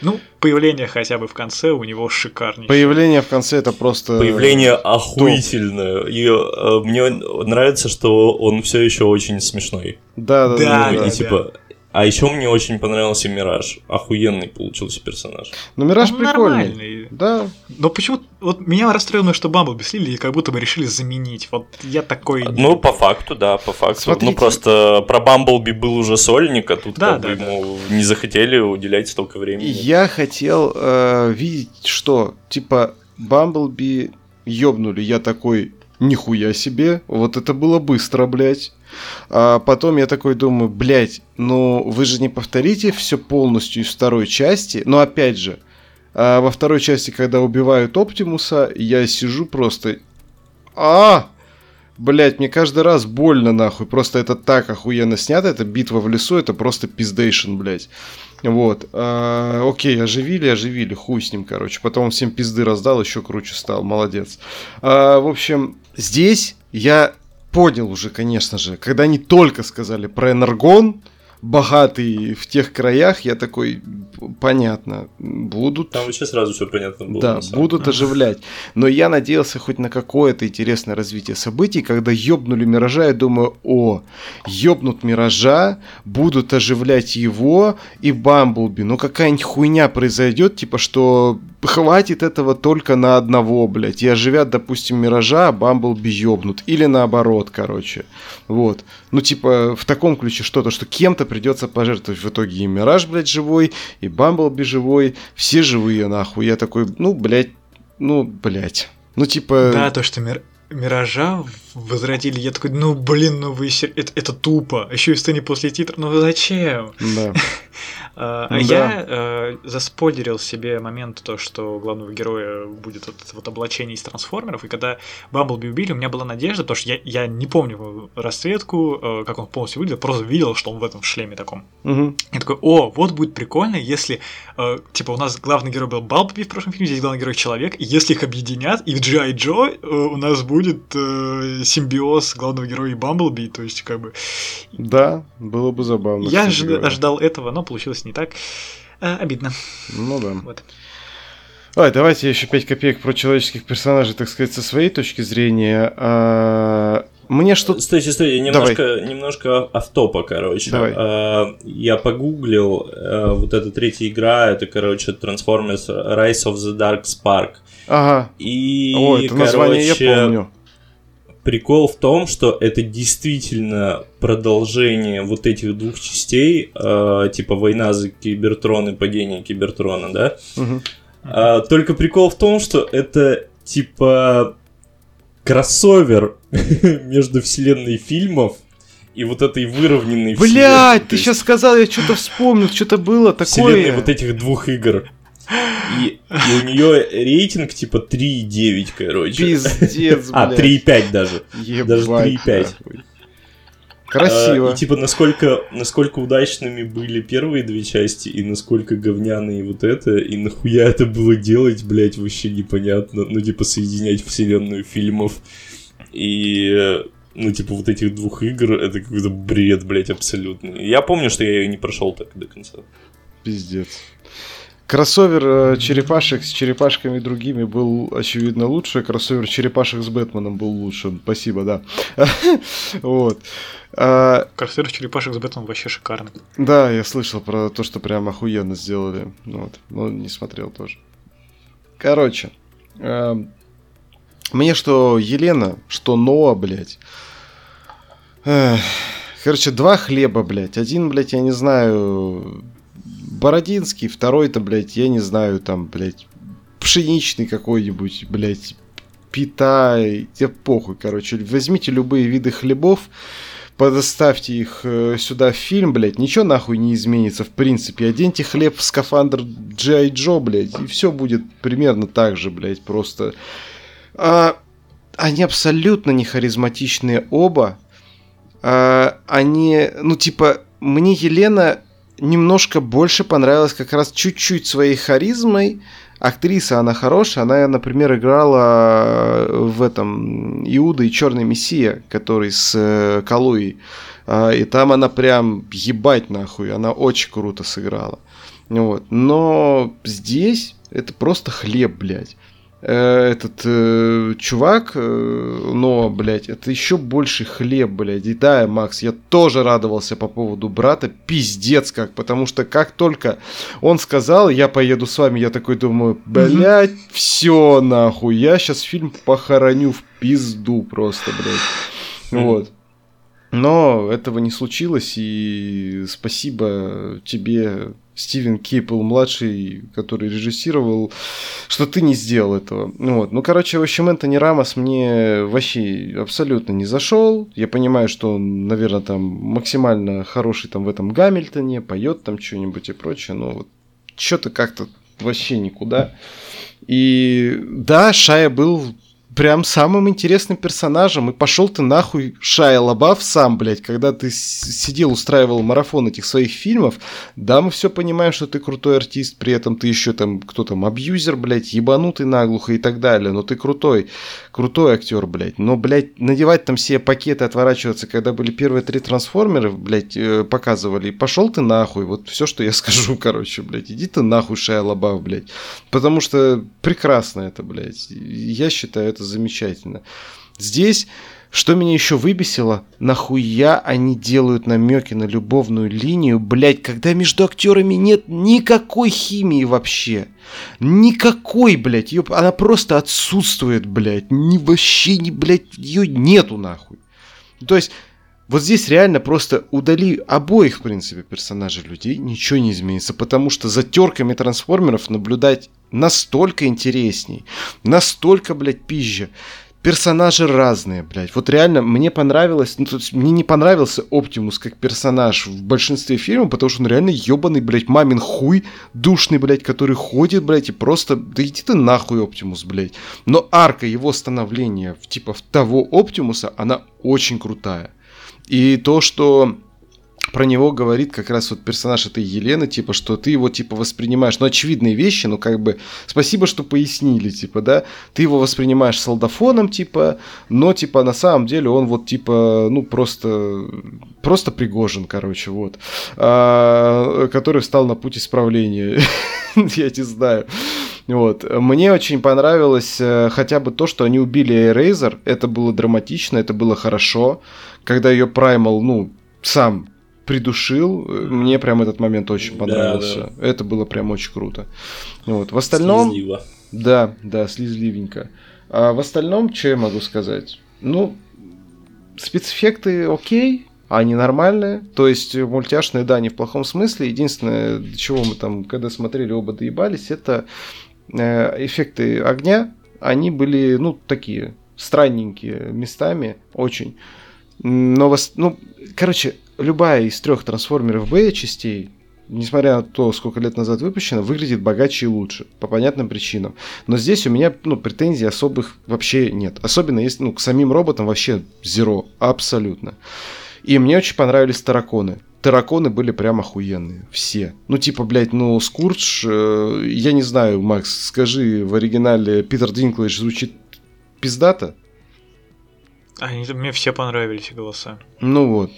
Ну, появление хотя бы в конце у него шикарнейшее. Появление в конце это просто... Появление охуительное. И э, мне нравится, что он все еще очень смешной. Да, да, да. Да, Ну, да. и типа. А еще мне очень понравился Мираж. Охуенный получился персонаж. Ну, Мираж Он прикольный. нормальный. Да, Но почему вот меня расстроило, что Бамблби слили и как будто бы решили заменить. Вот я такой. Ну, по факту, да, по факту. Смотрите. Ну, просто про Бамблби был уже сольник, а тут Да, как да, бы да. ему не захотели уделять столько времени. я хотел э, видеть, что, типа, Бамблби ёбнули. Я такой, нихуя себе, вот это было быстро, блядь. А потом я такой думаю, блядь, ну вы же не повторите все полностью из второй части. Но опять же, а, во второй части, когда убивают Оптимуса, я сижу просто... А! Блять, мне каждый раз больно нахуй. Просто это так охуенно снято. Это битва в лесу, это просто пиздейшн, блять. Вот. А, окей, оживили, оживили. Хуй с ним, короче. Потом он всем пизды раздал, еще круче стал. Молодец. А, в общем, здесь я понял уже, конечно же, когда они только сказали про Энергон, богатый в тех краях, я такой, понятно, будут... Там вообще сразу все понятно было. Да, будут оживлять. Но я надеялся хоть на какое-то интересное развитие событий, когда ёбнули Миража, я думаю, о, ёбнут Миража, будут оживлять его и Бамблби. Ну какая-нибудь хуйня произойдет, типа что хватит этого только на одного, блядь. И оживят, допустим, Миража, а Бамблби ёбнут. Или наоборот, короче. Вот. Ну, типа, в таком ключе что-то, что кем-то придется пожертвовать. В итоге и Мираж, блядь, живой, и Бамблби живой. Все живые, нахуй. Я такой, ну, блядь, ну, блядь. Ну, типа... Да, то, что Мир... Миража возродили, я такой, ну блин, ну вы это, это тупо. Еще и в сцене после титров, ну зачем? Да. [laughs] А, а я э, заспойлерил себе момент то, что главного героя будет вот, вот облачение из трансформеров, и когда Бамблби убили, у меня была надежда, потому что я, я не помню расцветку, э, как он полностью выглядел, просто видел, что он в этом шлеме таком. Угу. Я такой, о, вот будет прикольно, если, э, типа, у нас главный герой был Бамблби в прошлом фильме, здесь главный герой человек, и если их объединят, и в G.I. Джо э, у нас будет э, симбиоз главного героя и Бамблби, то есть, как бы... Да, было бы забавно. Я ожидал этого, но получилось не так. А, обидно. Ну да. Вот. Ой, давайте еще 5 копеек про человеческих персонажей, так сказать, со своей точки зрения. А, мне что... Стойте, стойте, немножко, Давай. немножко автопа, короче. Давай. А, я погуглил, а, вот эта третья игра, это, короче, Transformers Rise of the Dark Spark. Ага. И, О, это короче, название я помню. Прикол в том, что это действительно продолжение вот этих двух частей, э, типа война за Кибертрон и падение Кибертрона, да? Угу. А, только прикол в том, что это типа кроссовер [laughs] между вселенной фильмов и вот этой выровненной Блять, ты сейчас сказал, я что-то вспомнил, что-то было такое. Вселенной вот этих двух игр. И, и у нее рейтинг типа 3,9, короче. Пиздец, а, блядь. А, 3,5 даже. Ебать, даже 3,5. Красиво. А, и типа насколько, насколько удачными были первые две части, и насколько говняные вот это, и нахуя это было делать, блядь, вообще непонятно. Ну, типа, соединять вселенную фильмов и ну, типа, вот этих двух игр, это какой-то бред, блядь, абсолютный. Я помню, что я ее не прошел так до конца. Пиздец. Кроссовер э, черепашек с черепашками другими был, очевидно, лучше. Кроссовер черепашек с Бэтменом был лучше. Спасибо, да. [laughs] Вот. А, Кроссовер черепашек с Бэтменом вообще шикарный. Да, я слышал про то, что прям охуенно сделали. Вот. Но не смотрел тоже. Короче. Э, мне что Елена, что Ноа, блядь. Короче, два хлеба, блядь. Один, блядь, я не знаю, Бородинский, второй-то, блядь, я не знаю, там, блядь, пшеничный какой-нибудь, блядь, пита, тебе похуй, короче. Возьмите любые виды хлебов, подоставьте их э, сюда в фильм, блядь, ничего нахуй не изменится, в принципе. Оденьте хлеб в скафандр G.I. Joe, блядь, и все будет примерно так же, блядь, просто. А, они абсолютно не харизматичные оба. А, они, ну, типа, мне Елена немножко больше понравилась как раз чуть-чуть своей харизмой. Актриса, она хорошая. Она, например, играла в этом Иуда и Черный Мессия, который с э, Калуей. А, и там она прям ебать нахуй. Она очень круто сыграла. Вот. Но здесь это просто хлеб, блядь. Э, этот э, чувак, э, но, блядь, это еще больше хлеб, блядь. И да, Макс, я тоже радовался по поводу брата, пиздец как, потому что как только он сказал, я поеду с вами, я такой думаю, блядь, mm-hmm. все нахуй, я сейчас фильм похороню в пизду просто, блядь. Mm-hmm. Вот. Но этого не случилось, и спасибо тебе, Стивен Кейпл младший, который режиссировал, что ты не сделал этого. Ну вот. Ну, короче, в общем, Энтони Рамос мне вообще абсолютно не зашел. Я понимаю, что он, наверное, там максимально хороший там в этом Гамильтоне, поет там что-нибудь и прочее, но вот что-то как-то вообще никуда. И да, Шая был прям самым интересным персонажем. И пошел ты нахуй, Шая Лабаф сам, блядь, когда ты сидел, устраивал марафон этих своих фильмов. Да, мы все понимаем, что ты крутой артист, при этом ты еще там, кто там, абьюзер, блядь, ебанутый наглухо и так далее. Но ты крутой, крутой актер, блядь. Но, блядь, надевать там все пакеты, отворачиваться, когда были первые три трансформеры, блядь, э, показывали. Пошел ты нахуй, вот все, что я [laughs] скажу, короче, блядь. Иди ты нахуй, Шая Лабаф, блядь. Потому что прекрасно это, блядь. Я считаю это замечательно. Здесь что меня еще выбесило, нахуя они делают намеки на любовную линию, блять, когда между актерами нет никакой химии вообще. Никакой, блять, ее, она просто отсутствует, блять, ни вообще, ни, блять, ее нету нахуй. То есть, вот здесь реально просто удали обоих, в принципе, персонажей людей, ничего не изменится, потому что за терками трансформеров наблюдать настолько интересней, настолько, блядь, пизже персонажи разные, блядь. Вот реально мне понравилось, ну, то есть мне не понравился Оптимус как персонаж в большинстве фильмов, потому что он реально ебаный, блядь, мамин хуй, душный, блядь, который ходит, блядь, и просто, да иди ты нахуй, Оптимус, блядь. Но арка его становления, типа, в того Оптимуса, она очень крутая. И то, что про него говорит как раз вот персонаж этой Елены, типа, что ты его, типа, воспринимаешь, ну, очевидные вещи, ну, как бы, спасибо, что пояснили, типа, да, ты его воспринимаешь солдафоном, типа, но, типа, на самом деле он вот, типа, ну, просто, просто Пригожин, короче, вот, а, который встал на путь исправления, [laughs] я не знаю. Вот. Мне очень понравилось э, хотя бы то, что они убили Эрейзер. Это было драматично, это было хорошо. Когда ее Праймал, ну, сам придушил. Мне прям этот момент очень понравился. Да, да. Это было прям очень круто. Вот. В остальном... Слизливо. Да, да, слезливенько. А в остальном, что я могу сказать? Ну, спецэффекты окей, они нормальные. То есть мультяшные, да, не в плохом смысле. Единственное, до чего мы там, когда смотрели, оба доебались, это э, эффекты огня. Они были, ну, такие странненькие местами, очень. Но, ну, короче, любая из трех трансформеров Б частей, несмотря на то, сколько лет назад выпущена, выглядит богаче и лучше, по понятным причинам. Но здесь у меня ну, претензий особых вообще нет. Особенно если ну, к самим роботам вообще зеро, абсолютно. И мне очень понравились терроркона. Террорконы были прям охуенные. Все. Ну, типа, блядь, ну, Скурдж, э, я не знаю, Макс, скажи, в оригинале Питер Динклэйдж звучит пиздато? Они, мне все понравились голоса. Ну вот.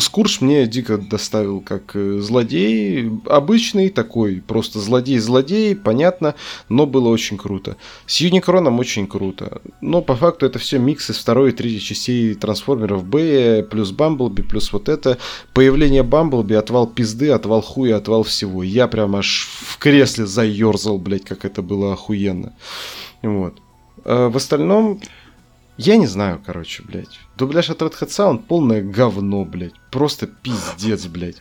Скурдж мне дико доставил как э, злодей. Обычный такой, просто злодей-злодей, понятно, но было очень круто. С Юникроном очень круто. Но по факту это все микс из второй и третьей частей трансформеров Б, плюс Бамблби, плюс вот это. Появление Бамблби, отвал пизды, отвал хуя, отвал всего. Я прям аж в кресле заерзал, блядь, как это было охуенно. Вот. А в остальном, я не знаю, короче, блядь. Дубляж от Red Hat Sound полное говно, блядь. Просто пиздец, блядь.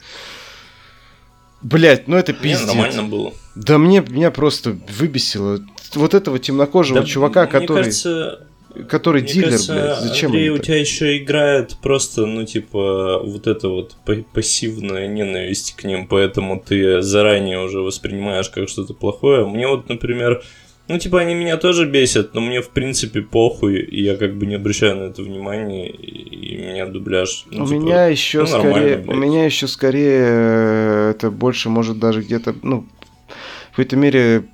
Блять, ну это пиздец. Мне нормально было. Да мне меня просто выбесило. Вот этого темнокожего да, чувака, который... Кажется, который Мне дилер, кажется, блядь, зачем Андрей, у тебя еще играет просто, ну, типа, вот это вот пассивная ненависть к ним, поэтому ты заранее уже воспринимаешь как что-то плохое. Мне вот, например, ну, типа, они меня тоже бесят, но мне, в принципе, похуй, и я как бы не обращаю на это внимания, и, и меня дубляж... Ну, у типа, меня еще ну, скорее... У меня еще скорее э, это больше может даже где-то, ну, в какой-то мере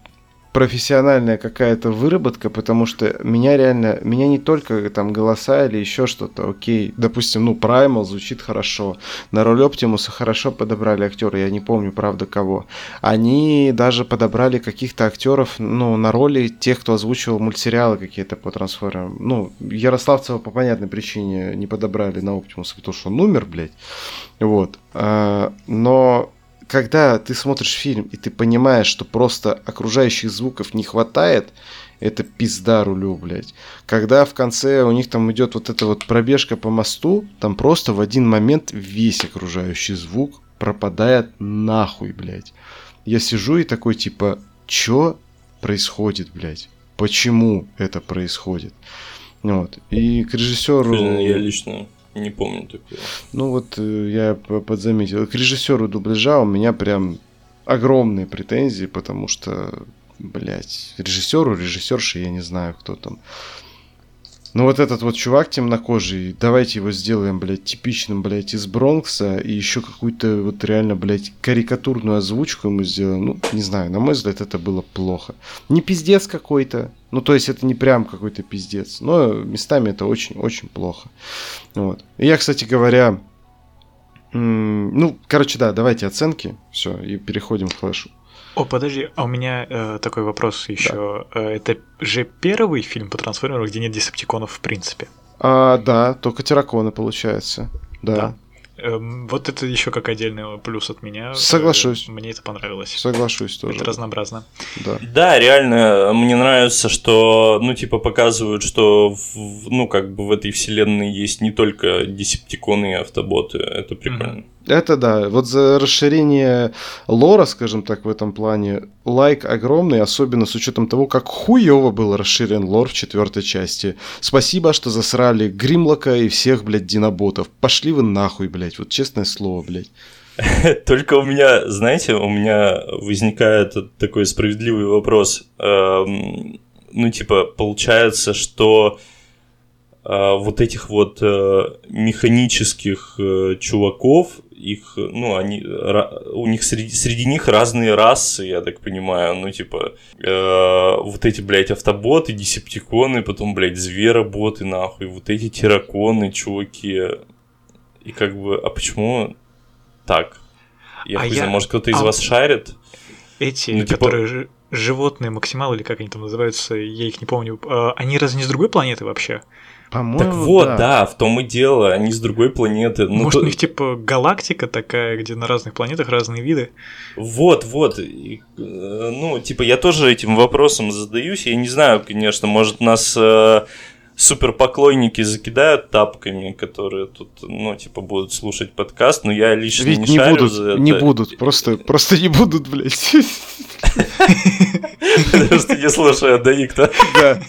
профессиональная какая-то выработка, потому что меня реально, меня не только там голоса или еще что-то, окей, допустим, ну, Primal звучит хорошо, на роль Оптимуса хорошо подобрали актера, я не помню, правда, кого. Они даже подобрали каких-то актеров, ну, на роли тех, кто озвучивал мультсериалы какие-то по трансформерам. Ну, Ярославцева по понятной причине не подобрали на Оптимуса, потому что он умер, блядь. Вот. А, но когда ты смотришь фильм и ты понимаешь, что просто окружающих звуков не хватает, это пизда рулю, блядь. Когда в конце у них там идет вот эта вот пробежка по мосту, там просто в один момент весь окружающий звук пропадает нахуй, блядь. Я сижу и такой типа, чё происходит, блядь? Почему это происходит? Вот. И к режиссеру... Я лично не помню такого. Ну вот э, я подзаметил. К режиссеру дубляжа у меня прям огромные претензии, потому что, блядь, режиссеру, режиссерши, я не знаю, кто там. Ну вот этот вот чувак темнокожий, давайте его сделаем, блядь, типичным, блядь, из Бронкса, и еще какую-то вот реально, блядь, карикатурную озвучку ему сделаем. Ну, не знаю, на мой взгляд, это было плохо. Не пиздец какой-то, ну, то есть это не прям какой-то пиздец, но местами это очень-очень плохо. Вот. И я, кстати говоря, ну, короче, да, давайте оценки, все, и переходим к флешу. О, подожди, а у меня э, такой вопрос еще. Да. Э, это же первый фильм по трансформеру, где нет десептиконов в принципе. А, да, только терраконы, получается. Да. да. Эм, вот это еще как отдельный плюс от меня. Соглашусь. Мне это понравилось. Соглашусь тоже. Это разнообразно. Да. Да, реально, мне нравится, что, ну, типа, показывают, что, в, ну, как бы в этой вселенной есть не только десептиконы и автоботы. Это прикольно. Mm-hmm. Это да. Вот за расширение лора, скажем так, в этом плане, лайк огромный, особенно с учетом того, как хуево был расширен лор в четвертой части. Спасибо, что засрали Гримлока и всех, блядь, диноботов. Пошли вы нахуй, блядь. Вот честное слово, блядь. [laughs] Только у меня, знаете, у меня возникает такой справедливый вопрос. Эм, ну, типа, получается, что э, вот этих вот э, механических э, чуваков их, ну, они, у них среди, среди них разные расы, я так понимаю, ну, типа, э, вот эти, блядь, автоботы, десептиконы, потом, блядь, звероботы, нахуй, вот эти терраконы, чуваки, и как бы, а почему так? Я а знаю, может, кто-то из а вас шарит? Эти, ну, типа... которые животные максималы, или как они там называются, я их не помню, э, они разве не с другой планеты вообще? По-моему, так вот, да. да, в том и дело, они с другой планеты. Ну, Может, то... у них типа галактика такая, где на разных планетах разные виды? Вот, вот. И, э, ну, типа, я тоже этим вопросом задаюсь. Я не знаю, конечно, может, нас э, суперпоклонники закидают тапками, которые тут, ну, типа, будут слушать подкаст, но я лично Ведь не, не шарю будут, за это. Не будут, просто, просто не будут, блядь. [laughs] Потому что не слушают, да, никто? Да.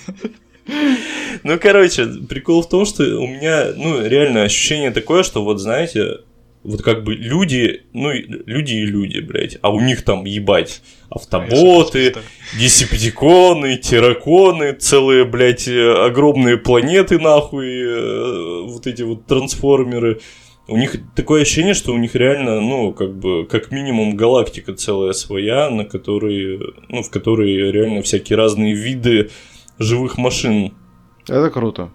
Ну, короче, прикол в том, что у меня, ну, реально ощущение такое, что вот, знаете, вот как бы люди, ну, люди и люди, блядь, а у них там, ебать, автоботы, десептиконы, терраконы, целые, блядь, огромные планеты, нахуй, э, вот эти вот трансформеры. У них такое ощущение, что у них реально, ну, как бы, как минимум галактика целая своя, на которой, ну, в которой реально всякие разные виды живых машин. Это круто.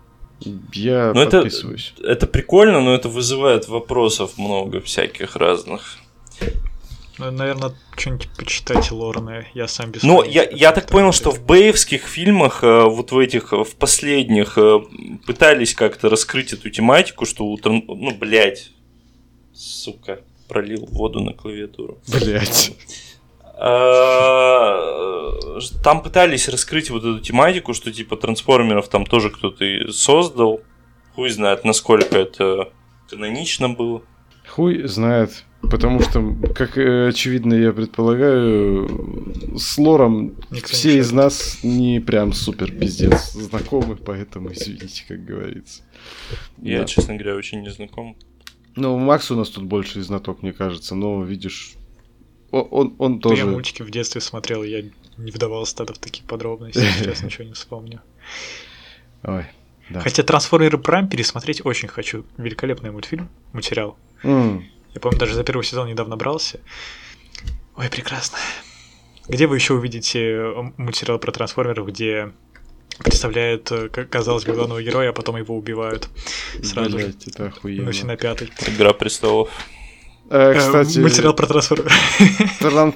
Я но подписываюсь. Это, это прикольно, но это вызывает вопросов много всяких разных. Ну, наверное, что-нибудь почитать Лорны, я сам без Ну, я, я так понял, что в бэевских фильмах, э, вот в этих, в последних, э, пытались как-то раскрыть эту тематику, что у ну, блядь, сука, пролил воду на клавиатуру. Блядь. [laughs] А, там пытались раскрыть вот эту тематику, что типа трансформеров там тоже кто-то создал. Хуй знает, насколько это канонично было. Хуй знает. Потому что, как э, очевидно, я предполагаю, с лором Никто все из нас не прям супер пиздец знакомы, поэтому извините, как говорится. Я, да. честно говоря, очень не знаком. Ну, Макс у нас тут больше знаток, мне кажется, но видишь, он, он тоже... Я мультики в детстве смотрел, я не вдавался тогда в такие подробности, сейчас ничего не вспомню. Ой, да. Хотя Трансформеры Прайм пересмотреть очень хочу. Великолепный мультфильм, материал. Mm. Я помню, даже за первый сезон недавно брался. Ой, прекрасно. Где вы еще увидите э, материал про трансформеров, где представляет, э, казалось бы, главного героя, а потом его убивают сразу Блять, это охуенно. Ну, на пятый. Игра престолов. Э, кстати, материал про [laughs] трансформеры.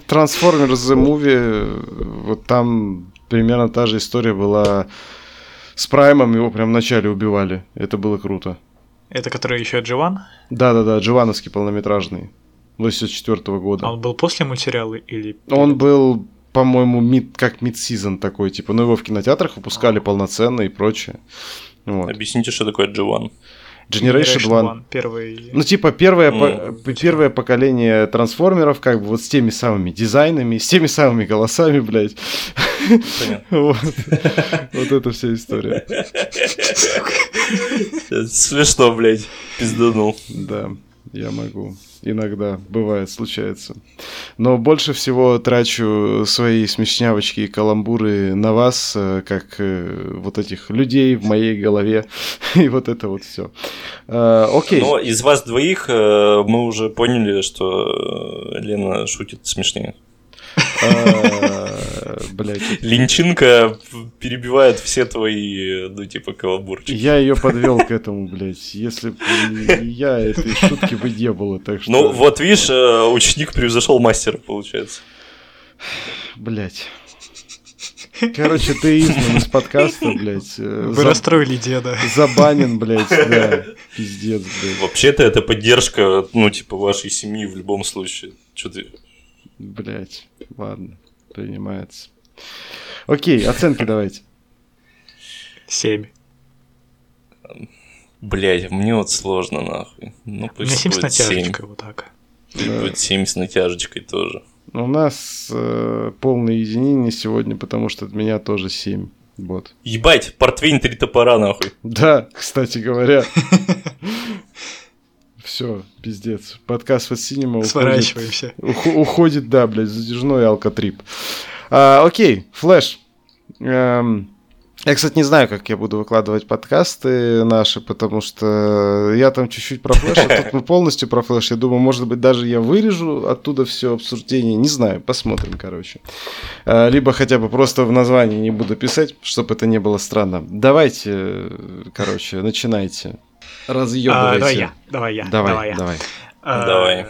Transformers The Movie, вот там примерно та же история была с Праймом, его прям в начале убивали. Это было круто. Это который еще Джован? Да-да-да, Джовановский полнометражный. 84 -го года. А он был после материала или... Он был, по-моему, мид, как мид-сезон такой, типа, ну его в кинотеатрах выпускали а. полноценно и прочее. Вот. Объясните, что такое Джован. Generation, Generation One. One. Первый... Ну, типа, первое, mm. по, первое поколение трансформеров, как бы вот с теми самыми дизайнами, с теми самыми голосами, блядь. [laughs] вот. вот это вся история. Смешно, блядь, пизданул. Да, я могу иногда бывает, случается. Но больше всего трачу свои смешнявочки и каламбуры на вас, э, как э, вот этих людей в моей голове, [laughs] и вот это вот все. Э, окей. Но из вас двоих мы уже поняли, что Лена шутит смешнее. А, блять. Линчинка перебивает все твои, ну, типа, каламбурчики. Я ее подвел к этому, блядь. Если бы я этой шутки бы не было, так что... Ну, вот видишь, э, ученик превзошел мастера, получается. Блять. Короче, ты изгнан из подкаста, блядь. э, Вы заб- расстроили деда. Забанен, блядь, да. Пиздец, блядь. Вообще-то это поддержка, ну, типа, вашей семьи в любом случае. Что ты... Блять, ладно, принимается. Окей, оценки давайте. Семь. Блять, мне вот сложно, нахуй. Ну, У меня пусть семь с будет семь. натяжечкой, вот так. Пусть Да. будет семь с натяжечкой тоже. У нас э, полное единение сегодня, потому что от меня тоже 7. Вот. Ебать, портвейн три топора, нахуй. Да, кстати говоря. [laughs] Все, пиздец. Подкаст Fat Cinema уходит, Сворачиваемся. ухо- уходит, да, блядь, затяжной алкотрип. А, окей, Флэш. Эм, я, кстати, не знаю, как я буду выкладывать подкасты наши, потому что я там чуть-чуть про Флэш, а тут мы [laughs] полностью про Флэш. Я думаю, может быть, даже я вырежу оттуда все обсуждение. Не знаю, посмотрим, короче. А, Либо хотя бы просто в названии не буду писать, чтобы это не было странно. Давайте, э, короче, начинайте. А, Разъебывайте. Давай я, давай я, Давай, давай я. давай. А, Давай.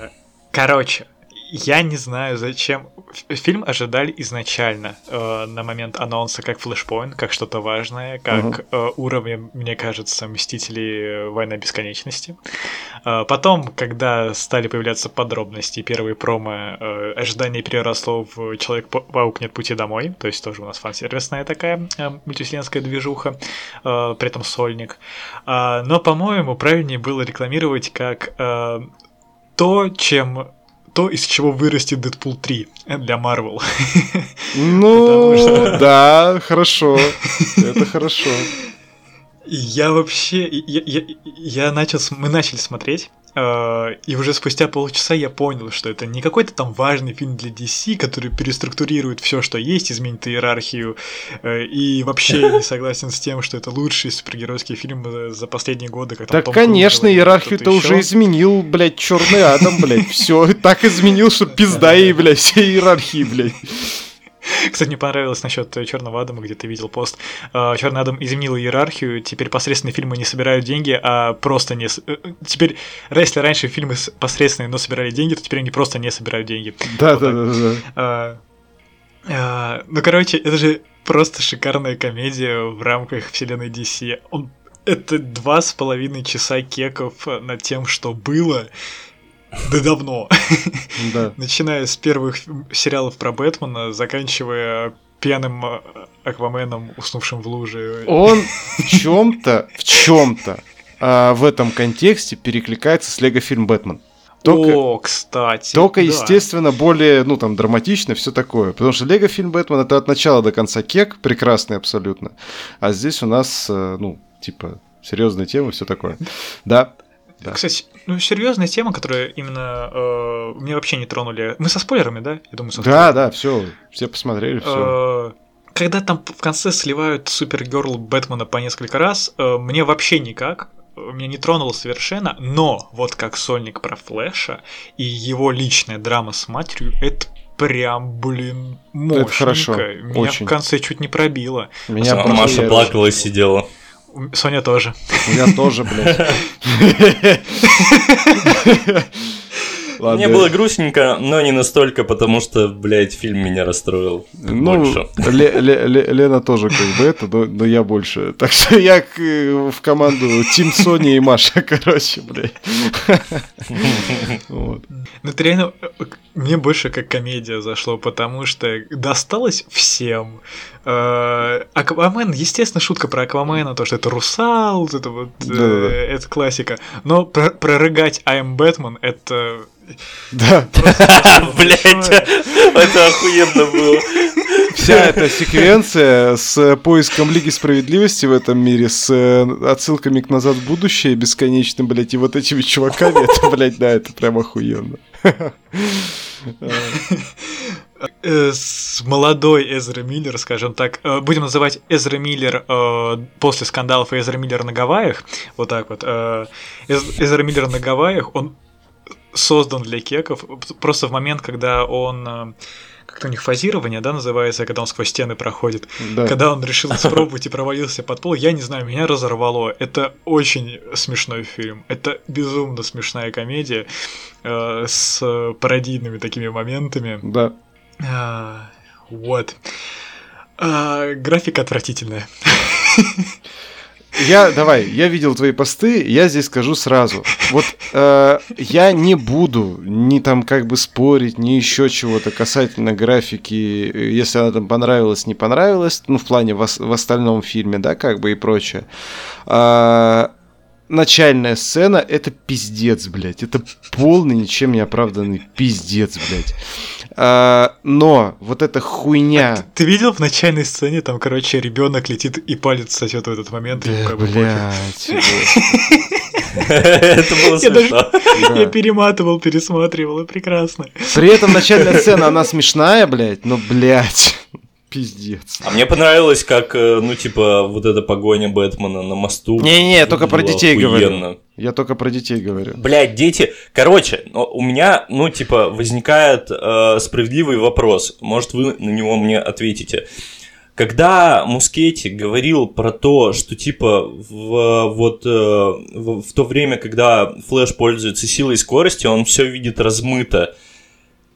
Короче, я не знаю, зачем. Фильм ожидали изначально э, на момент анонса как флешпоинт, как что-то важное, как Мгм. э, уровень, мне кажется, Мстителей Война Бесконечности. Э, потом, когда стали появляться подробности, первые промо, э, ожидание переросло в Человек-паук нет пути домой, то есть тоже у нас фан-сервисная такая э, мультивселенская движуха, э, при этом сольник. А, но, по-моему, правильнее было рекламировать как э, то, чем то, из чего вырастет Дэдпул 3 для Marvel. [laughs] Ну, что- да, хорошо. Это хорошо. Я вообще, я, я- я начал, мы начали смотреть, и уже спустя полчаса я понял, что это не какой-то там важный фильм для DC, который переструктурирует все, что есть, изменит иерархию, э, и вообще не [laughs] согласен с тем, что это лучший супергеройский фильм э, за последние годы. Как там Так, Том Круз конечно, иерархию-то уже изменил, блядь, черный Адам, блядь. Все, так изменил, что пизда ей, блядь, всей иерархии, блядь. [laughs] Кстати, мне понравилось насчет Черного Адама, где ты видел пост. Черный Адам изменил иерархию, теперь посредственные фильмы не собирают деньги, а просто не... э, э, Теперь, если раньше фильмы посредственные, но собирали деньги, то теперь они просто не собирают деньги. Да, Вот да, да, да. А, а, Ну, короче, это же просто шикарная комедия в рамках вселенной DC. Он... Это два с половиной часа кеков над тем, что было, да давно. Да. Начиная с первых сериалов про Бэтмена, заканчивая пьяным э, Акваменом, уснувшим в луже. Он в чем-то, в чем-то в этом контексте перекликается с Лего-фильм «Бэтмен». Только, О, кстати. Только, да. естественно, более, ну, там, драматично, все такое. Потому что Лего фильм Бэтмен это от начала до конца кек, прекрасный абсолютно. А здесь у нас, э, ну, типа, серьезная тема, все такое. Да. Да. Кстати, ну серьезная тема, которая именно э, меня вообще не тронули. Мы со спойлерами, да? Я думаю, со Да, да, все, все посмотрели, все. Э, Когда там в конце сливают Супергерл Бэтмена по несколько раз, э, мне вообще никак. э, Меня не тронуло совершенно, но вот как сольник про Флэша и его личная драма с матерью, это прям, блин, мощненько. хорошо, Меня очень. в конце чуть не пробило. Меня А Маша плакала и сидела. Соня тоже. Я тоже, блядь. [laughs] Ладно. Мне было грустненько, но не настолько, потому что, блядь, фильм меня расстроил Ну, больше. Ле- Ле- Ле- Лена тоже как бы это, но, но я больше. Так что я к- в команду Тим Сони и Маша, короче, блядь. Вот. Ну, это реально э, э, мне больше как комедия зашло, потому что досталось всем. Э, Аквамен, естественно, шутка про Аквамена, то, что это русал, вот это вот, э, это классика. Но про- прорыгать I am Batman, это... Да, [laughs] Блять, это охуенно было. вся эта секвенция с поиском Лиги Справедливости в этом мире, с э, отсылками к «Назад в будущее» бесконечным, блядь, и вот этими чуваками, [laughs] это, блядь, да, это прям охуенно. э, с молодой Эзра Миллер, скажем так, э, будем называть Эзра Миллер после скандалов и Эзра Миллер на Гавайях, вот так вот. Эз- Эзра Миллер на Гавайях, он создан для кеков просто в момент, когда он... э, Как-то у них фазирование, да, называется, когда он сквозь стены проходит. Да. Когда он решил испробовать и провалился под пол, я не знаю, меня разорвало. Это очень смешной фильм. Это безумно смешная комедия э, с пародийными такими моментами. Да. А, вот. А, графика отвратительная. [laughs] Я, давай, я видел твои посты, я здесь скажу сразу. Вот э, я не буду ни там как бы спорить, ни еще чего-то касательно графики, если она там понравилась, не понравилась, ну, в плане в, в остальном фильме, да, как бы и прочее. Э, начальная сцена — это пиздец, блядь. Это полный, ничем не оправданный пиздец, блядь. А, но вот эта хуйня... А ты, видел в начальной сцене, там, короче, ребенок летит и палец сосет в этот момент? Да, блядь. [laughs] Это было смешно. [laughs] Я перематывал, пересматривал, и прекрасно. При этом начальная сцена, она смешная, блядь, но, блядь. Пиздец. А мне понравилось, как, э, ну, типа, вот эта погоня Бэтмена на мосту. Не-не, я только про детей охуенно. говорю. Я только про детей говорю. Блять, дети. Короче, у меня, ну, типа, возникает э, справедливый вопрос. Может, вы на него мне ответите. Когда Мускетти говорил про то, что типа в, вот э, в, в то время, когда Флэш пользуется силой и скоростью, он все видит размыто.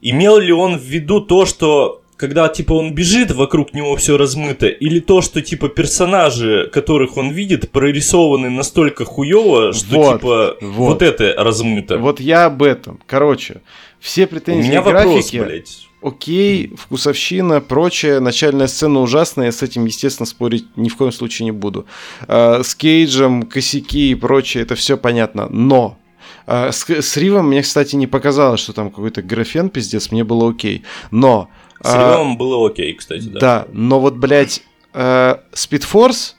Имел ли он в виду то, что когда, типа, он бежит, вокруг него все размыто, или то, что, типа, персонажи, которых он видит, прорисованы настолько хуево, что, вот, типа, вот. вот это размыто. Вот я об этом. Короче, все претензии У меня графики, вопрос, блядь. Окей, вкусовщина, прочее, начальная сцена ужасная, я с этим, естественно, спорить ни в коем случае не буду. А, с Кейджем, косяки и прочее, это все понятно, но а, с, с Ривом мне, кстати, не показалось, что там какой-то графен пиздец, мне было окей. Но с а, было окей, кстати, да. Да, но вот, блядь, Спидфорс,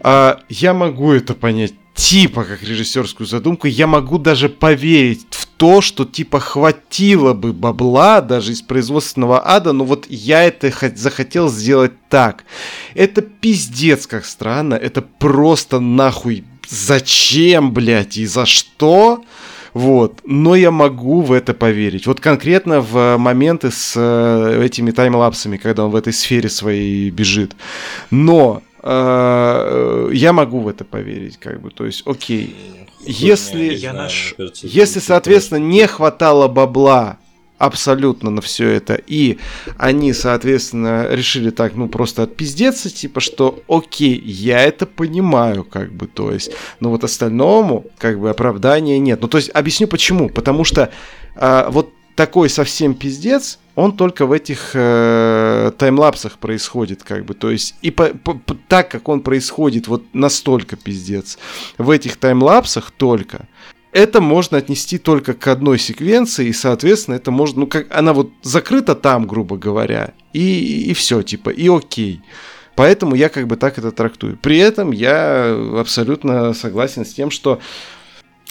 э, э, я могу это понять типа как режиссерскую задумку, я могу даже поверить в то, что типа хватило бы бабла даже из производственного ада, но вот я это захотел сделать так. Это пиздец как странно, это просто нахуй зачем, блядь, и за что? Вот. Но я могу в это поверить. Вот конкретно в моменты с э, этими таймлапсами, когда он в этой сфере своей бежит. Но э, я могу в это поверить, как бы. То есть, окей. Если, я наш... если, соответственно, не хватало бабла абсолютно на все это. И они, соответственно, решили так, ну, просто отпиздеться, типа, что окей, я это понимаю, как бы, то есть, но вот остальному, как бы, оправдания нет. Ну, то есть, объясню почему. Потому что а, вот такой совсем пиздец, он только в этих э, таймлапсах происходит, как бы, то есть, и по, по, по, так как он происходит вот настолько пиздец, в этих таймлапсах только, это можно отнести только к одной секвенции, и, соответственно, это можно, ну, как она вот закрыта там, грубо говоря, и, и все, типа, и окей. Поэтому я как бы так это трактую. При этом я абсолютно согласен с тем, что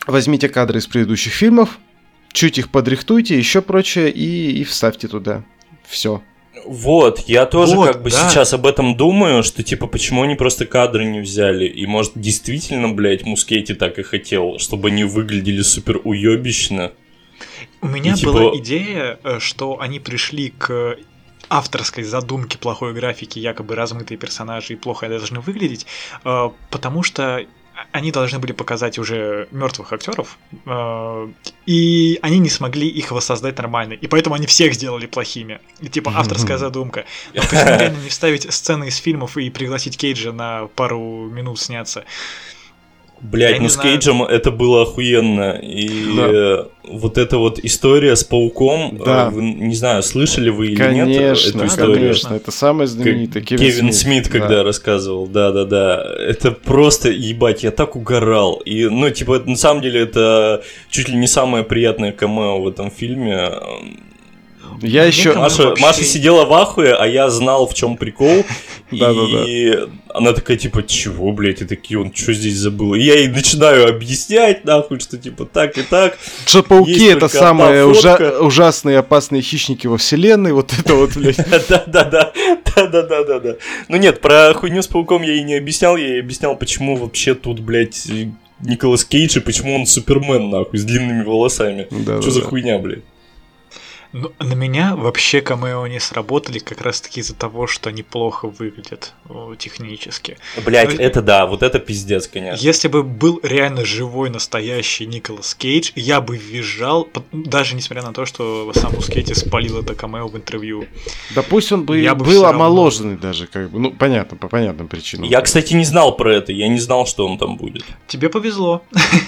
возьмите кадры из предыдущих фильмов, чуть их подрихтуйте, еще прочее, и, и вставьте туда. Все. Вот, я тоже вот, как бы да. сейчас об этом думаю, что типа почему они просто кадры не взяли, и может действительно, блядь, Мускетти так и хотел, чтобы они выглядели супер уебищно. У меня и, типа... была идея, э, что они пришли к авторской задумке плохой графики, якобы размытые персонажи и плохо должны выглядеть, э, потому что они должны были показать уже мертвых актеров, э, и они не смогли их воссоздать нормально, и поэтому они всех сделали плохими. И типа авторская задумка. Но почему [laughs] реально не вставить сцены из фильмов и пригласить Кейджа на пару минут сняться? Блять, ну с Кейджем это было охуенно. И да. Э, вот эта вот история с пауком, э, да. вы, не знаю, слышали вы или конечно, нет эту историю? Конечно, это самое знаменитое. Кевин, Кевин Смит, Смит да. когда рассказывал, да-да-да. Это просто, ебать, я так угорал. И, ну, типа, на самом деле, это чуть ли не самое приятное камео в этом фильме я еще... Маша, вообще... Маша сидела в ахуе, а я знал, в чем прикол. [laughs] И она такая, типа, чего, блядь, и такие, он что здесь забыл? И я ей начинаю объяснять, нахуй, что, типа, так и так. Что пауки это самые ужа- ужасные опасные хищники во вселенной, вот это вот, блядь. [laughs] Да-да-да, да-да-да-да. Ну нет, про хуйню с пауком я ей не объяснял, я ей объяснял, почему вообще тут, блядь, Николас Кейдж и почему он Супермен, нахуй, с длинными волосами. Что за хуйня, блядь? Ну, на меня вообще камео не сработали как раз таки из-за того, что они плохо выглядят о, технически. Блять, Ну, это да, вот это пиздец, конечно. Если бы был реально живой, настоящий Николас Кейдж, я бы визжал, даже несмотря на то, что сам Мускетти спалил это камео в интервью. Да пусть он бы Я бы был всё равно- омоложенный даже, как бы. Ну, понятно, по понятным причинам. Я, кстати, не знал про это, я не знал, что он там будет. Тебе повезло.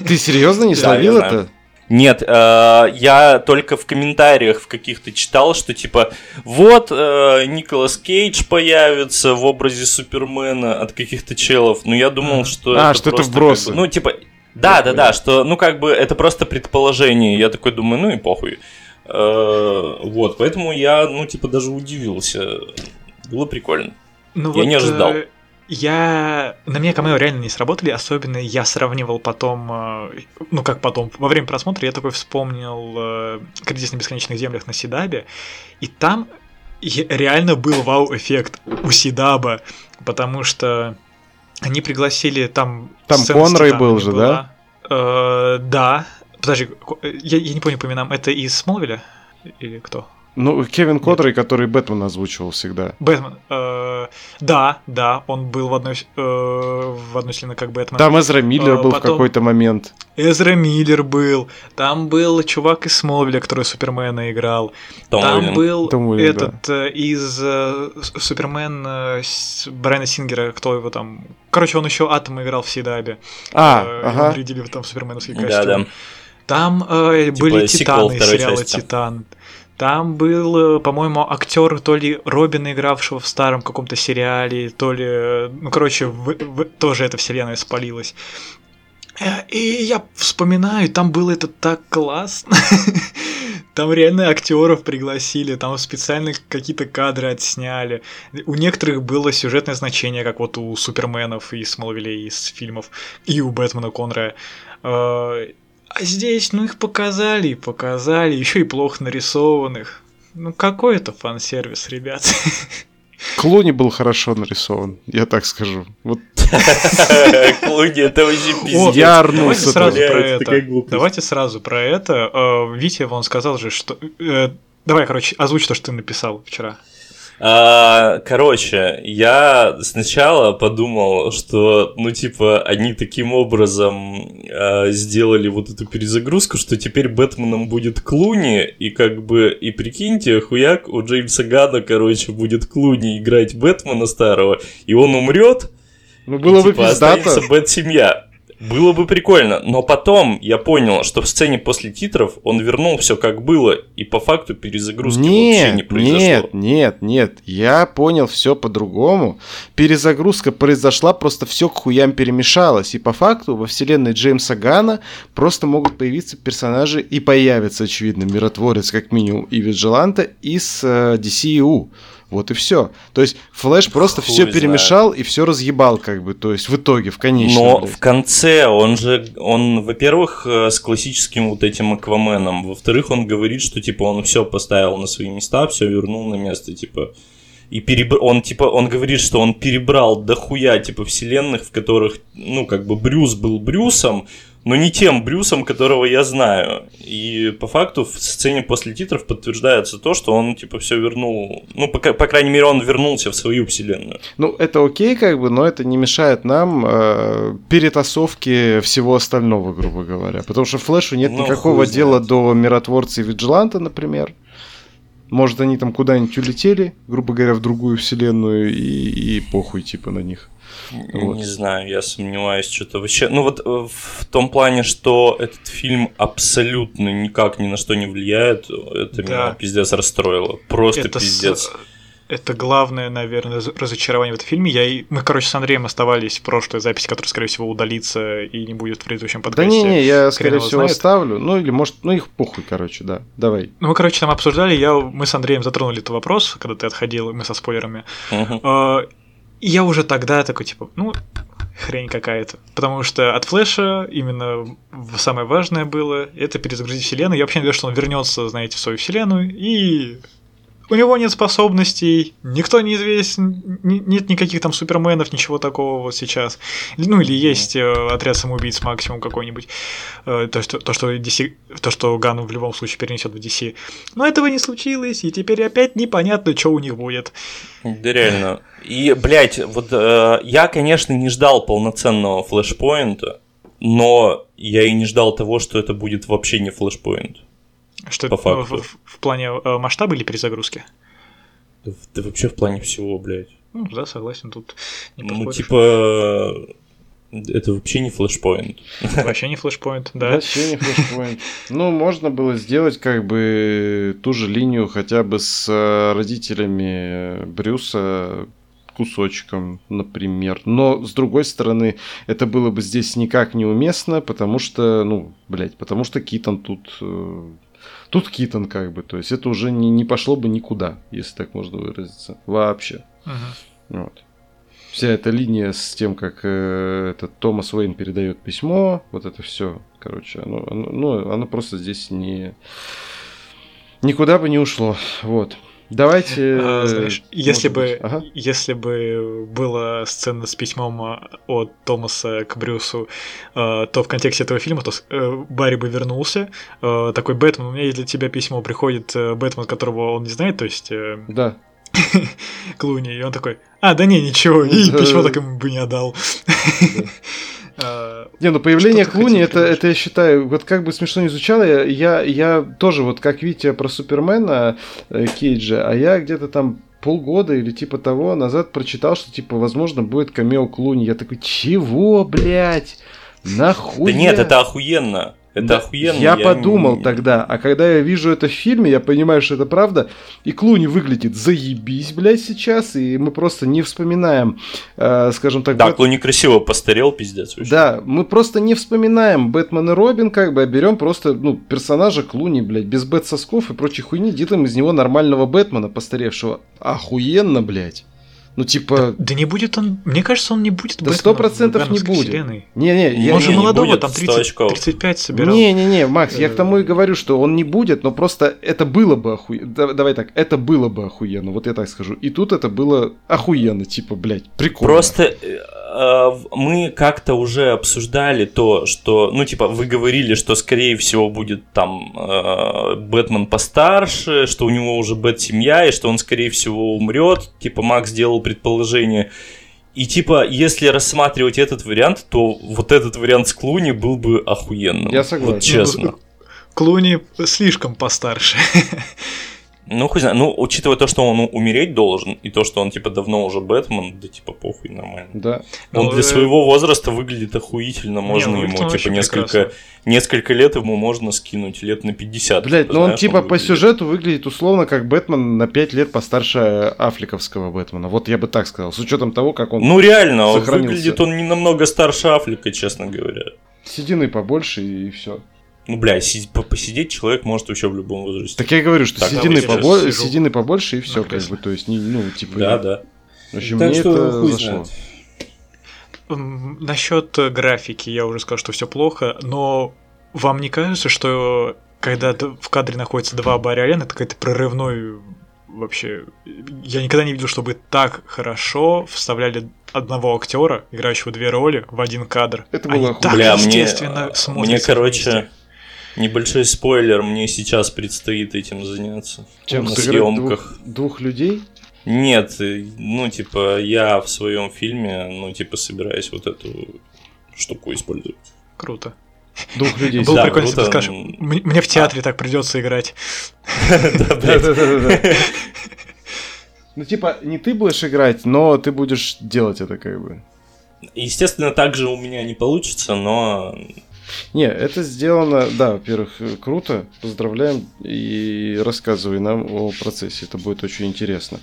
Ты серьезно не словил это? Нет, э, я только в комментариях в каких-то читал, что типа вот э, Николас Кейдж появится в образе Супермена от каких-то челов. Ну я думал, что А, это что это просто вбросы. как бы, ну типа да, да, да, что ну как бы это просто предположение. Я такой думаю, ну и похуй. Э, вот, поэтому я ну типа даже удивился. Было прикольно. Ну Я не ожидал. э, Я... На меня камео реально не сработали, особенно я сравнивал потом, э, ну как потом, во время просмотра я такой вспомнил э, «Кризис на бесконечных землях» на Сидабе, и там реально был вау-эффект у Сидаба, потому что они пригласили там... Там Конрой был же, была. Э, да. Подожди, я, я не помню по именам, это из Смолвиля? Или кто? Ну, Кевин Котрей, который Бэтмен озвучивал всегда. Бэтмен. э, да, да, он был в одной, э, в одной вселенной как Бэтмен. Там Эзра Миллер А, был в потом- какой-то момент. Эзра Миллер был. Там был чувак из Смолвиля, который Супермена играл. Том Там был Том Уильям, этот э, из э, Супермен э, Брайана Сингера, кто его там... Короче, он еще Атом играл в Сидабе. А, Э, ага. Нарядили в там суперменовский костюм. Да, да. Там э, Типа были Титаны сериала части. Титан. Там был, э, по-моему, актер то ли Робина, игравшего в старом каком-то сериале, то ли... э, Ну, короче, в- в- тоже эта вселенная спалилась. Э, И я вспоминаю, там было это так классно. [laughs] Там реально актеров пригласили, там специально какие-то кадры отсняли. У некоторых было сюжетное значение, как вот у Суперменов из Смолвилей из фильмов, и у Бэтмена Конрая. А здесь, ну, их показали, и показали, еще и плохо нарисованных. Ну, какой это фан-сервис, ребят? [laughs] Клуни был хорошо нарисован, я так скажу. Вот [laughs] Клуни, это вообще пиздец. я Давайте орнулся сразу про это. Давайте сразу про это. Э, Витя, он сказал же, что... э, Давай, короче, озвучь то, что ты написал вчера. А, Короче, я сначала подумал, что, ну, типа, они таким образом а, сделали вот эту перезагрузку, что теперь Бэтменом будет Клуни, и как бы, и прикиньте, хуяк, у Джеймса Гана, короче, будет Клуни играть Бэтмена старого, и он умрет, Ну, было и, бы типа, пиздато. останется Бэт-семья. Было бы прикольно, но потом я понял, что в сцене после титров он вернул все как было, и по факту перезагрузки вообще не Нет, произошло. нет, нет, нет. Я понял все по-другому. Перезагрузка произошла, просто все к хуям перемешалось. И по факту во вселенной Джеймса Гана просто могут появиться персонажи и появится, очевидно, миротворец, как минимум, и Виджеланта из э, DCU. Вот и все. То есть Флэш просто Хуй все знает. перемешал и все разъебал, как бы. То есть в итоге, в конечном. Но блядь. в конце он же, он, во-первых, э, с классическим вот этим Акваменом, во-вторых, он говорит, что типа он все поставил на свои места, все вернул на место, типа. И переб... он типа он говорит, что он перебрал дохуя типа вселенных, в которых, ну, как бы Брюс был Брюсом, но не тем Брюсом, которого я знаю. И по факту в сцене после титров подтверждается то, что он типа все вернул. Ну, по, по крайней мере, он вернулся в свою вселенную. Ну, это окей, как бы, но это не мешает нам э, перетасовке всего остального, грубо говоря. Потому что Флэшу нет Ну, никакого дела до миротворца и Виджиланта, например. Может, они там куда-нибудь улетели, грубо говоря, в другую вселенную, и, и похуй, типа, на них. Вот. Не знаю, я сомневаюсь, что-то вообще. Ну вот э, в том плане, что этот фильм абсолютно никак ни на что не влияет, это Да. меня пиздец расстроило. Просто это, с- пиздец. это главное, наверное, раз- разочарование в этом фильме. Я и... Мы, короче, с Андреем оставались в прошлой записи, которая, скорее всего, удалится и не будет в предыдущем Да подкасте. не-не, я, скорее его всего, знает. оставлю. Ну, или, может, ну, их похуй, короче, да. Давай. Ну, мы, короче, там обсуждали, я, мы с Андреем затронули этот вопрос, когда ты отходил, мы со спойлерами. Мгм. Я уже тогда такой, типа, ну, хрень какая-то. Потому что от Флэша именно самое важное было это перезагрузить вселенную. Я вообще думаю, что он вернется, знаете, в свою вселенную и у него нет способностей, никто не известен, нет никаких там суперменов, ничего такого вот сейчас. Ну или есть э, отряд самоубийц максимум какой-нибудь, э, то, что, то, что, DC, то, что Гану в любом случае перенесет в DC. Но этого не случилось, и теперь опять непонятно, что у них будет. Да реально. И, блядь, вот э, я, конечно, не ждал полноценного флешпоинта, но я и не ждал того, что это будет вообще не флешпоинт. Что по факту. В, в, в плане э, масштаба или перезагрузки? Да, да вообще в плане всего, блядь. Ну, да, согласен, тут не Ну, типа, это вообще не флешпоинт. Вообще не флешпоинт, да. Вообще не флешпоинт. Ну, можно было сделать как бы ту же линию хотя бы с э, родителями Брюса кусочком, например. Но, с другой стороны, это было бы здесь никак неуместно, потому что, ну, блядь, потому что Китон тут... Тут Китон как бы, то есть это уже не, не пошло бы никуда, если так можно выразиться. Вообще. Угу. Вот. Вся эта линия с тем, как э, этот Томас Уэйн передает письмо, вот это все, короче, оно, оно, ну, оно просто здесь не никуда бы не ушло. Вот. Давайте. А, знаешь, если бы, ага. если бы была сцена с письмом а, от Томаса к Брюсу, а, то в контексте этого фильма то э, Барри бы вернулся. Такой Бэтмен, у меня есть для тебя письмо. Приходит э, Бэтмен, которого он не знает, то есть. Э, да. [laughs] Клуни, и он такой, а, да не, ничего, и письмо так ему бы не отдал. [laughs] А, не, ну появление Клуни, это, это я считаю, вот как бы смешно не звучало, я, я тоже, вот как видите про Супермена э, Кейджа, а я где-то там полгода или типа того назад прочитал, что типа возможно будет камео Клуни. Я такой, чего, блядь? Нахуй? Да нет, это охуенно. Это да, охуенно. Я, я подумал не... тогда, а когда я вижу это в фильме, я понимаю, что это правда. И Клуни выглядит заебись, блядь, сейчас, и мы просто не вспоминаем, э, скажем так... Да, Бэт... Клуни красиво постарел, пиздец. Вообще. Да, мы просто не вспоминаем Бэтмен и Робин, как бы, а берем просто, ну, персонажа Клуни, блядь, без бэт-сосков и прочей хуйни, делаем из него нормального Бэтмена постаревшего. Охуенно, блядь. Ну, типа... Да, да не будет он... Мне кажется, он не будет Да сто процентов не будет. Не-не, я... Он же молодого, там 30, 35 собирал. Не-не-не, Макс, я к тому и говорю, что он не будет, но просто это было бы охуенно. Давай так, это было бы охуенно, вот я так скажу. И тут это было охуенно, типа, блядь, прикольно. Просто э, Э, мы как-то уже обсуждали то, что, ну, типа, вы говорили, что, скорее всего, будет там э, Бэтмен постарше, что у него уже Бэт-семья, и что он, скорее всего, умрет. Типа, Макс сделал предположение. И, типа, если рассматривать этот вариант, то вот этот вариант с Клуни был бы охуенным. Я согласен. Вот честно. Клуни слишком постарше. [laughs] Ну, хуй знает. Ну, учитывая то, что он умереть должен, и то, что он, типа, давно уже Бэтмен, да, типа, похуй, нормально. Да. Он ну, для э... своего возраста выглядит охуительно. Можно Не, ему, типа, несколько, несколько лет ему можно скинуть, лет на 50. Блять, ну он, типа, он по сюжету выглядит условно как Бэтмен на 5 лет постарше Афликовского Бэтмена. Вот я бы так сказал, с учетом того, как он Ну, реально, он выглядит он не намного старше Афлика, честно говоря. Седины побольше и все. Ну, бля, посидеть человек может вообще в любом возрасте. Так я говорю, что так, седины, побо... седины побольше и все, как бы, то есть, ну, типа... Да, да. В общем, так мне это зашло. Насчет графики я уже сказал, что все плохо, но вам не кажется, что когда в кадре находится два Барри это какой-то прорывной вообще... Я никогда не видел, чтобы так хорошо вставляли одного актера, играющего две роли, в один кадр. Это было Они так Бля, естественно мне, мне короче, вместе. Небольшой спойлер, мне сейчас предстоит этим заняться. Чем? На съемках. Двух, двух людей? Нет, э, ну, типа, я в своем фильме, ну, типа, собираюсь вот эту штуку использовать. Круто. Двух людей. Было прикольно, если ты скажешь, мне в театре так придется играть. Да, да, да. Ну, типа, не ты будешь играть, но ты будешь делать это как бы. Естественно, так же у меня не получится, но не, это сделано, да, во-первых, круто, поздравляем и рассказывай нам о процессе, это будет очень интересно.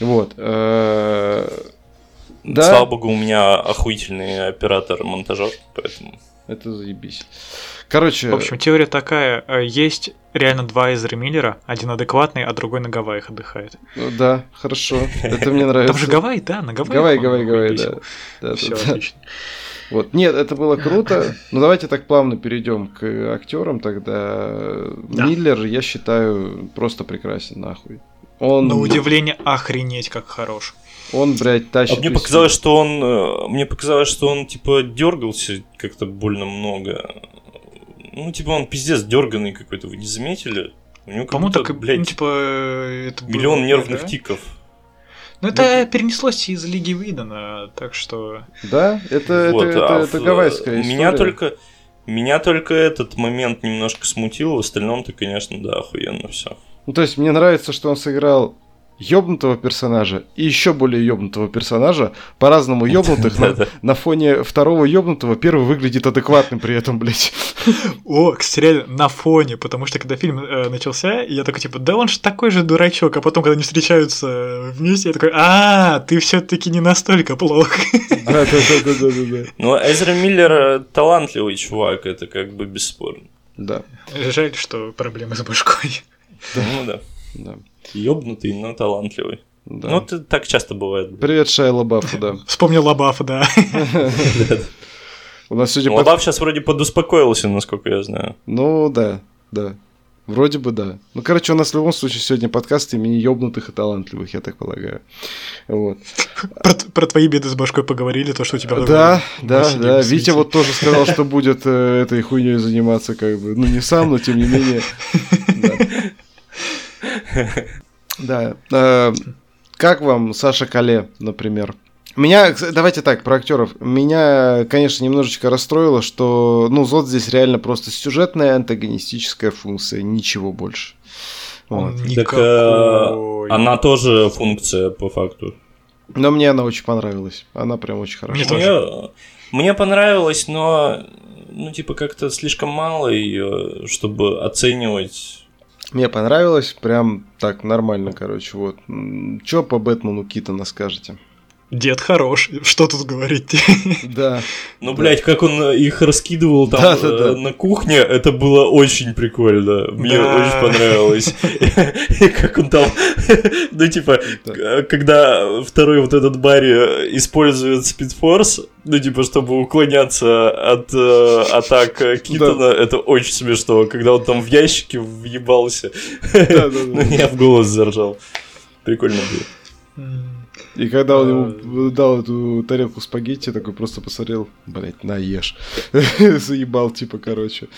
Вот. Э, да. Слава богу, у меня охуительный оператор-монтажер, поэтому... Это заебись. Короче... В общем, теория такая. Э, есть реально два Эзра Миллера. Один адекватный, а другой на Гавайях отдыхает. Ну, да, хорошо. Это мне [laughs] нравится. Там же Гавайи, да, на Гавайях. Гавайи, Гавайи, Гавайи, да. Все, отлично. Вот. Нет, это было круто. Ну давайте так плавно перейдем к актерам тогда. Да. Миллер, я считаю, просто прекрасен, нахуй. Он, На удивление, охренеть, как хорош. он, блядь, тащит... А мне показалось, что он. э, Мне показалось, что он типа дергался как-то больно много. Ну, типа, он пиздец дерганый какой-то, вы не заметили? У него как По-моему, так, и, блядь, ну, типа, э, это было, миллион нервных да? тиков. Ну, это перенеслось из Лиги Видана, так что... Да, это, Вот, это, а это, это в- гавайская история. Меня только. Меня только этот момент немножко смутил, в остальном-то, конечно, да, охуенно все. Ну, то есть мне нравится, что он сыграл ёбнутого персонажа и еще более ёбнутого персонажа, по-разному ёбнутых, на, Да-да. на фоне второго ёбнутого первый выглядит адекватным при этом, блядь. О, кстати, реально, на фоне, потому что когда фильм э, начался, я такой, типа, да он же такой же дурачок, а потом, когда они встречаются вместе, я такой, а, ты все таки не настолько плох. [laughs] Да-да-да-да-да-да. Ну, Эзра Миллер э, талантливый чувак, это как бы бесспорно. Да, Жаль, что проблемы с башкой. Ну да. да, Ёбнутый, но талантливый. да. Ну, это так часто бывает. Привет, Шайла Баффу, да. [laughs] Вспомнил Лабафа, да. У нас сегодня... под- Лобав сейчас вроде подуспокоился, насколько я знаю. Ну, да, да. Вроде бы да. Ну, короче, у нас в любом случае сегодня подкаст имени ёбнутых и талантливых, я так полагаю. Вот. [laughs] Про, про твои беды с башкой поговорили, то, что у тебя... Да, да, да. Витя вот тоже сказал, что будет э, этой хуйней заниматься, как бы. Ну, не сам, но тем не менее. [laughs] Да. Э, Как вам Саша Кале, например? Меня, давайте так, про актеров. Меня, конечно, немножечко расстроило, что, ну, Зод здесь реально просто сюжетная антагонистическая функция, ничего больше. Вот. Так, э, она тоже функция по факту. Но мне она очень понравилась. Она прям очень Мне хорошая. тоже. Мне, мне понравилось, но ну типа как-то слишком мало ее, чтобы оценивать. Мне понравилось, прям так нормально, короче, вот. Чё по Бэтмену Китона скажете? Дед хорош, что тут говорить? [laughs] Да. Ну, блядь, как он э, их раскидывал там Да, да, да. э, на кухне, это было очень прикольно. Мне очень понравилось. [laughs] И как он там, [laughs] ну, типа, к- когда второй вот этот Барри использует спидфорс, ну, типа, чтобы уклоняться от э, атак э, Китона, это очень смешно. Когда он там в ящике въебался, Да, да, ну, да. я в голос заржал. Прикольно было. И когда он А. ему дал эту тарелку спагетти, такой просто посмотрел, блять, наешь. [laughs] Заебал, типа, короче.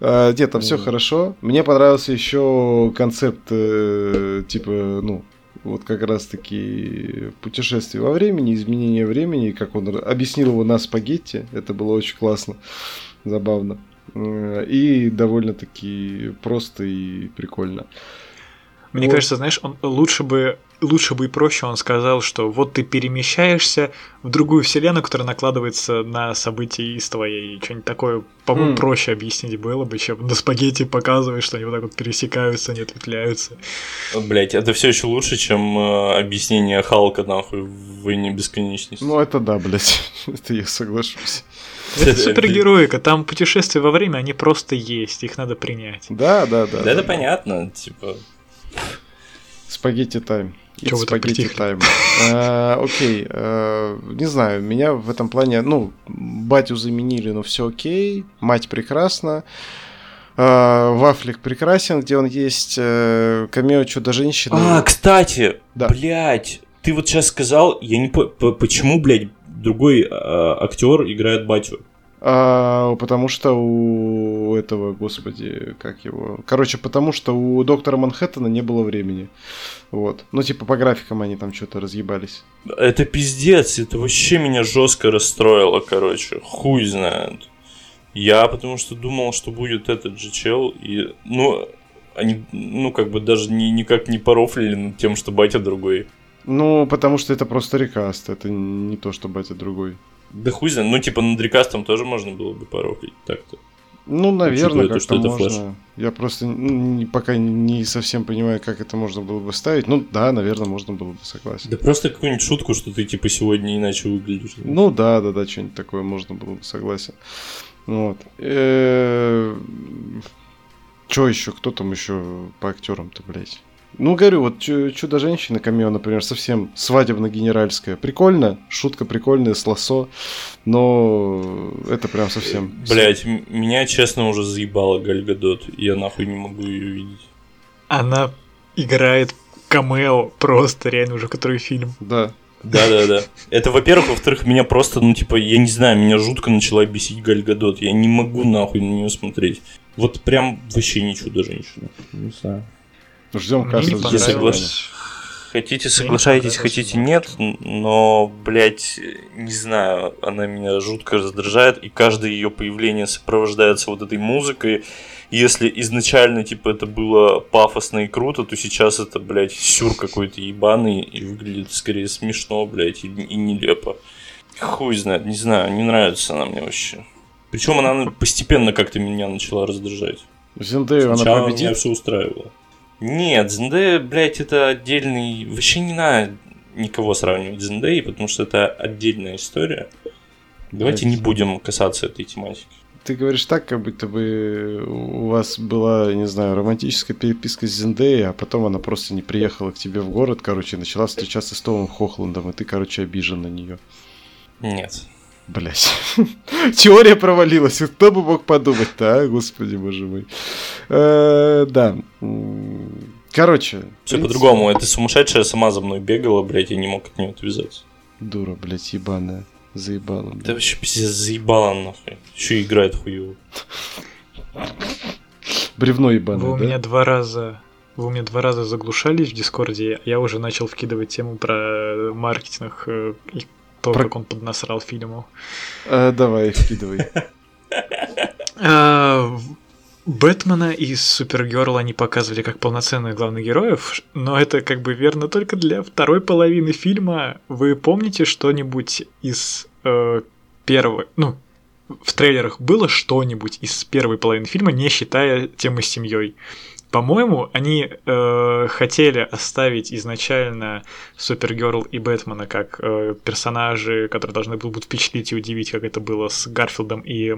А, нет, там все хорошо. Мне понравился еще концепт, э, типа, ну, вот как раз-таки путешествие во времени, изменение времени, как он объяснил его на спагетти. Это было очень классно, забавно. Э, И довольно-таки просто и прикольно. Мне Вот. кажется, знаешь, он лучше бы лучше бы и проще он сказал, что вот ты перемещаешься в другую вселенную, которая накладывается на события из твоей. Что-нибудь такое, по-моему, М. проще объяснить было бы, чем на спагетти показываешь, что они вот так вот пересекаются, они ответвляются. Блять, это все еще лучше, чем э, объяснение Халка нахуй в войне бесконечности. Ну, это да, блядь. [laughs] Это я соглашусь. Это супергероика, там путешествия во время, они просто есть, их надо принять. Да, да, да. Да, это понятно, типа. Спагетти тайм. Вы так Спагетти притихли? тайм. А, Окей. а, Не знаю, меня в этом плане, ну, батю заменили, но все окей. Мать прекрасна. А, Вафлик прекрасен, где он есть. э, Камео Чудо-женщины. А, кстати, Да. блять, ты вот сейчас сказал, я не по- по- почему, блядь, другой э, актер играет батю. А, потому что у этого, господи, как его... Короче, потому что у доктора Манхэттена не было времени. Вот. Ну, типа, по графикам они там что-то разъебались. Это пиздец, это вообще меня жестко расстроило, короче, хуй знает. Я потому что думал, что будет этот же чел, и, ну, они, ну, как бы даже ни, никак не порофлили над тем, что батя другой. Ну, потому что это просто рекаст, это не то, что батя другой. Да хуй знает, ну, типа, над рекастом тоже можно было бы порофлить так-то. Ну, наверное, как-то что это можно. Флэш. Я просто не- пока не совсем понимаю, как это можно было бы ставить. Ну, да, наверное, можно было бы, согласен. Да просто какую-нибудь шутку, что ты, типа, сегодня иначе выглядишь. Ну, да, да, да, что-нибудь такое можно было бы, согласен. Вот. Че еще? Кто там еще по актерам-то, блядь? Ну, говорю, вот Чу- Чудо-женщина камео, например, совсем свадебно-генеральская. Прикольно, шутка прикольная, с лосо, но это прям совсем... Блять, меня, честно, уже заебала Галь Гадот. Я нахуй не могу ее видеть. Она играет камео просто реально уже который фильм. Да. Да, да, да. Это, во-первых, во-вторых, меня просто, ну, типа, я не знаю, меня жутко начала бесить Галь Гадот. Я не могу нахуй на нее смотреть. Вот прям вообще не чудо женщина. Не знаю. Ждем не Соглас- Хотите, соглашайтесь, понравилось, хотите, нет, но, блядь, не знаю, она меня жутко раздражает, и каждое ее появление сопровождается вот этой музыкой. Если изначально, типа, это было пафосно и круто, то сейчас это, блядь, сюр какой-то ебаный, и выглядит скорее смешно, блядь, и, и нелепо. Хуй знает, не знаю, не нравится она мне вообще. Причем она постепенно как-то меня начала раздражать. Зендею она Сначала меня победит. все устраивало. Нет, Зендея, блядь, это отдельный... Вообще не надо никого сравнивать с Зендеей, потому что это отдельная история. Давайте Блядь. не будем касаться этой тематики. Ты говоришь так, как будто бы у вас была, не знаю, романтическая переписка с Зендеей, а потом она просто не приехала к тебе в город, короче, и начала встречаться с Томом Хохландом, и ты, короче, обижен на нее. Нет. Блять. [laughs] Теория провалилась. Кто бы мог подумать-то, а? Господи, боже мой. Э, Да. Короче. Все по-другому. Эта сумасшедшая сама за мной бегала, блядь, я не мог от нее отвязаться. Дура, блядь, ебаная. Заебала. блядь. Да вообще пиздец заебала нахуй. Еще играет хуево. Бревно Вы ебаное, у да? меня два раза вы у меня два раза заглушались в Дискорде, я уже начал вкидывать тему про маркетинг э, и то, Про- как он поднасрал фильму. Э, Давай, вкидывай. [laughs] А, Бэтмена и Супергерл они показывали как полноценных главных героев, но это как бы верно только для второй половины фильма. Вы помните что-нибудь из э, первого, ну, в трейлерах было что-нибудь из первой половины фильма, не считая темы с семьей? По-моему, они э, хотели оставить изначально Супергерл и Бэтмена как э, персонажи, которые должны будут впечатлить и удивить, как это было с Гарфилдом и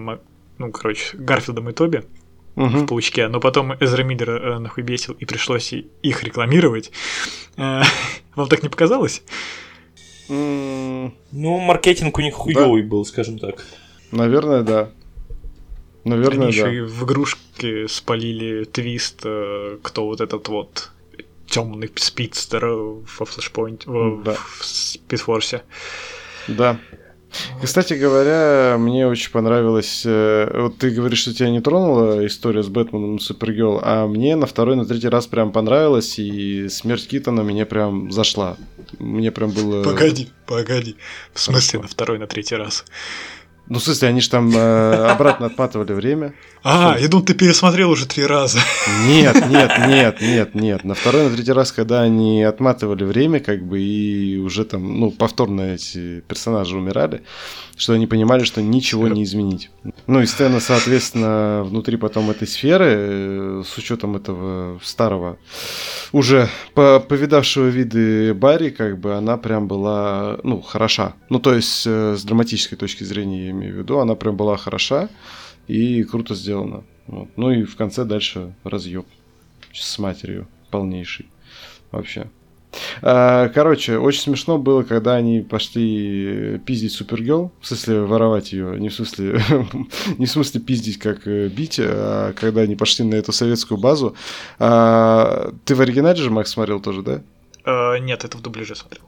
ну, короче, Гарфилдом и Тоби в Мгм. Паучке, но потом Эзра Миллер э, нахуй бесил, и пришлось их рекламировать. Э, [laughs] Вам так не показалось? Ну, маркетинг у них хуёвый был, скажем так. Наверное, да. Наверное, Они еще да. и в игрушке спалили твист, э, кто вот этот вот темный спидстер во флешпоинте, в, Да. в спидфорсе. Да. Кстати говоря, мне очень понравилось... э, Вот ты говоришь, что тебя не тронула история с Бэтменом и Супергерл, а мне на второй, на третий раз прям понравилось, и смерть Китона мне прям зашла. Мне прям было... Погоди, погоди. В смысле Хорошо. на второй, на третий раз? Ну, в смысле, они же там э, обратно отматывали время. А, я думал, ты пересмотрел уже три раза. Нет, [laughs] нет, нет, нет, нет. На второй, на третий раз, когда они отматывали время, как бы, и уже там, ну, повторно эти персонажи умирали, что они понимали, что ничего не изменить. Ну, и сцена, соответственно, внутри потом этой сферы, э, с учетом этого старого, уже по- повидавшего виды Барри, как бы, она прям была, ну, хороша. Ну, то есть, э, с драматической точки зрения, я имею в виду, она прям была хороша и круто сделана. Вот. Ну и в конце дальше разъеб с матерью полнейший. Вообще. А, Короче, очень смешно было, когда они пошли пиздить Супергел, в смысле воровать ее, не в смысле, [laughs] не в смысле пиздить, как э, бить, а когда они пошли на эту советскую базу. А, Ты в оригинале же, Макс, смотрел тоже, да? Э, Нет, это в дубляже смотрел.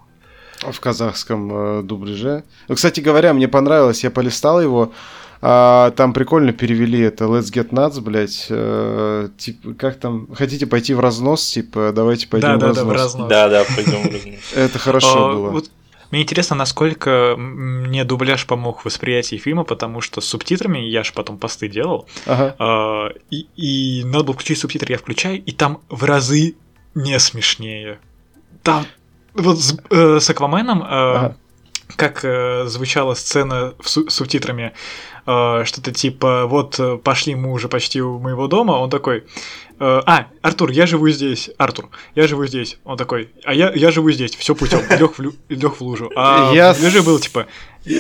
в казахском э, дубляже. Ну, кстати говоря, мне понравилось, я полистал его. А, там прикольно перевели это Let's Get Nuts, блядь. э, типа, как там? Хотите пойти в разнос? Типа, давайте пойдем Да, в да, да, в разнос. разнос. Да, да, пойдем в разнос. [laughs] Это хорошо А, было. мне интересно, насколько мне дубляж помог в восприятии фильма, потому что с субтитрами я же потом посты делал, Ага. а, и, и надо было включить субтитры, я включаю, и там в разы не смешнее. Там вот с, э, с Акваменом, э, Ага. Как э, звучала сцена в су- субтитрами, э, что-то типа, вот э, пошли мы уже почти у моего дома, он такой, э, а, Артур, я живу здесь, Артур, я живу здесь, он такой, а я, я живу здесь, все путем, лег в, лю- лег в лужу, а Я в дубляже было типа,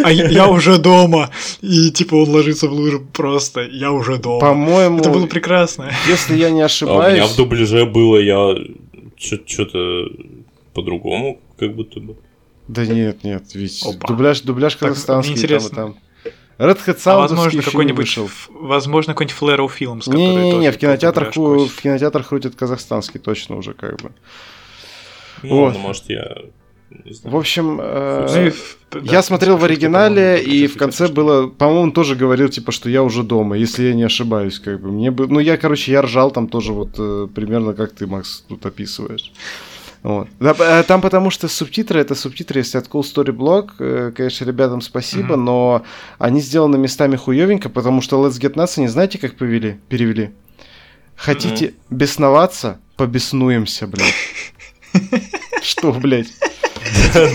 а я, я уже дома, и типа он ложится в лужу просто, я уже дома. По-моему, Это было прекрасно. если я не А у меня ошибаюсь... в дубляже было, я что-то по-другому, как будто бы. Да нет, нет, ведь Опа. дубляж, дубляж Так, казахстанский мне там и интересно. там. Red Hat А возможно какой-нибудь, ф- возможно какой-нибудь Flare Films, который Не, не, тоже не, в кинотеатрах, в кинотеатрах крутят казахстанский точно уже как бы. Ну, Вот. ладно, может, я... не знаю. В общем, э, Ну да, я смотрел в оригинале, и в конце было, по-моему, он тоже говорил, типа, что я уже дома, если я не ошибаюсь, как бы. Мне бы, ну, я, короче, я ржал там тоже вот э, примерно как ты, Макс, тут описываешь. Вот. Э, Там потому что субтитры, это субтитры, если от Cool Story Blog, э, конечно, ребятам спасибо, Мгм. но они сделаны местами хуевенько, потому что Let's Get Nuts, они знаете, как повели, перевели? Хотите бесноваться? Побеснуемся, блядь. [laughs] Что, блядь?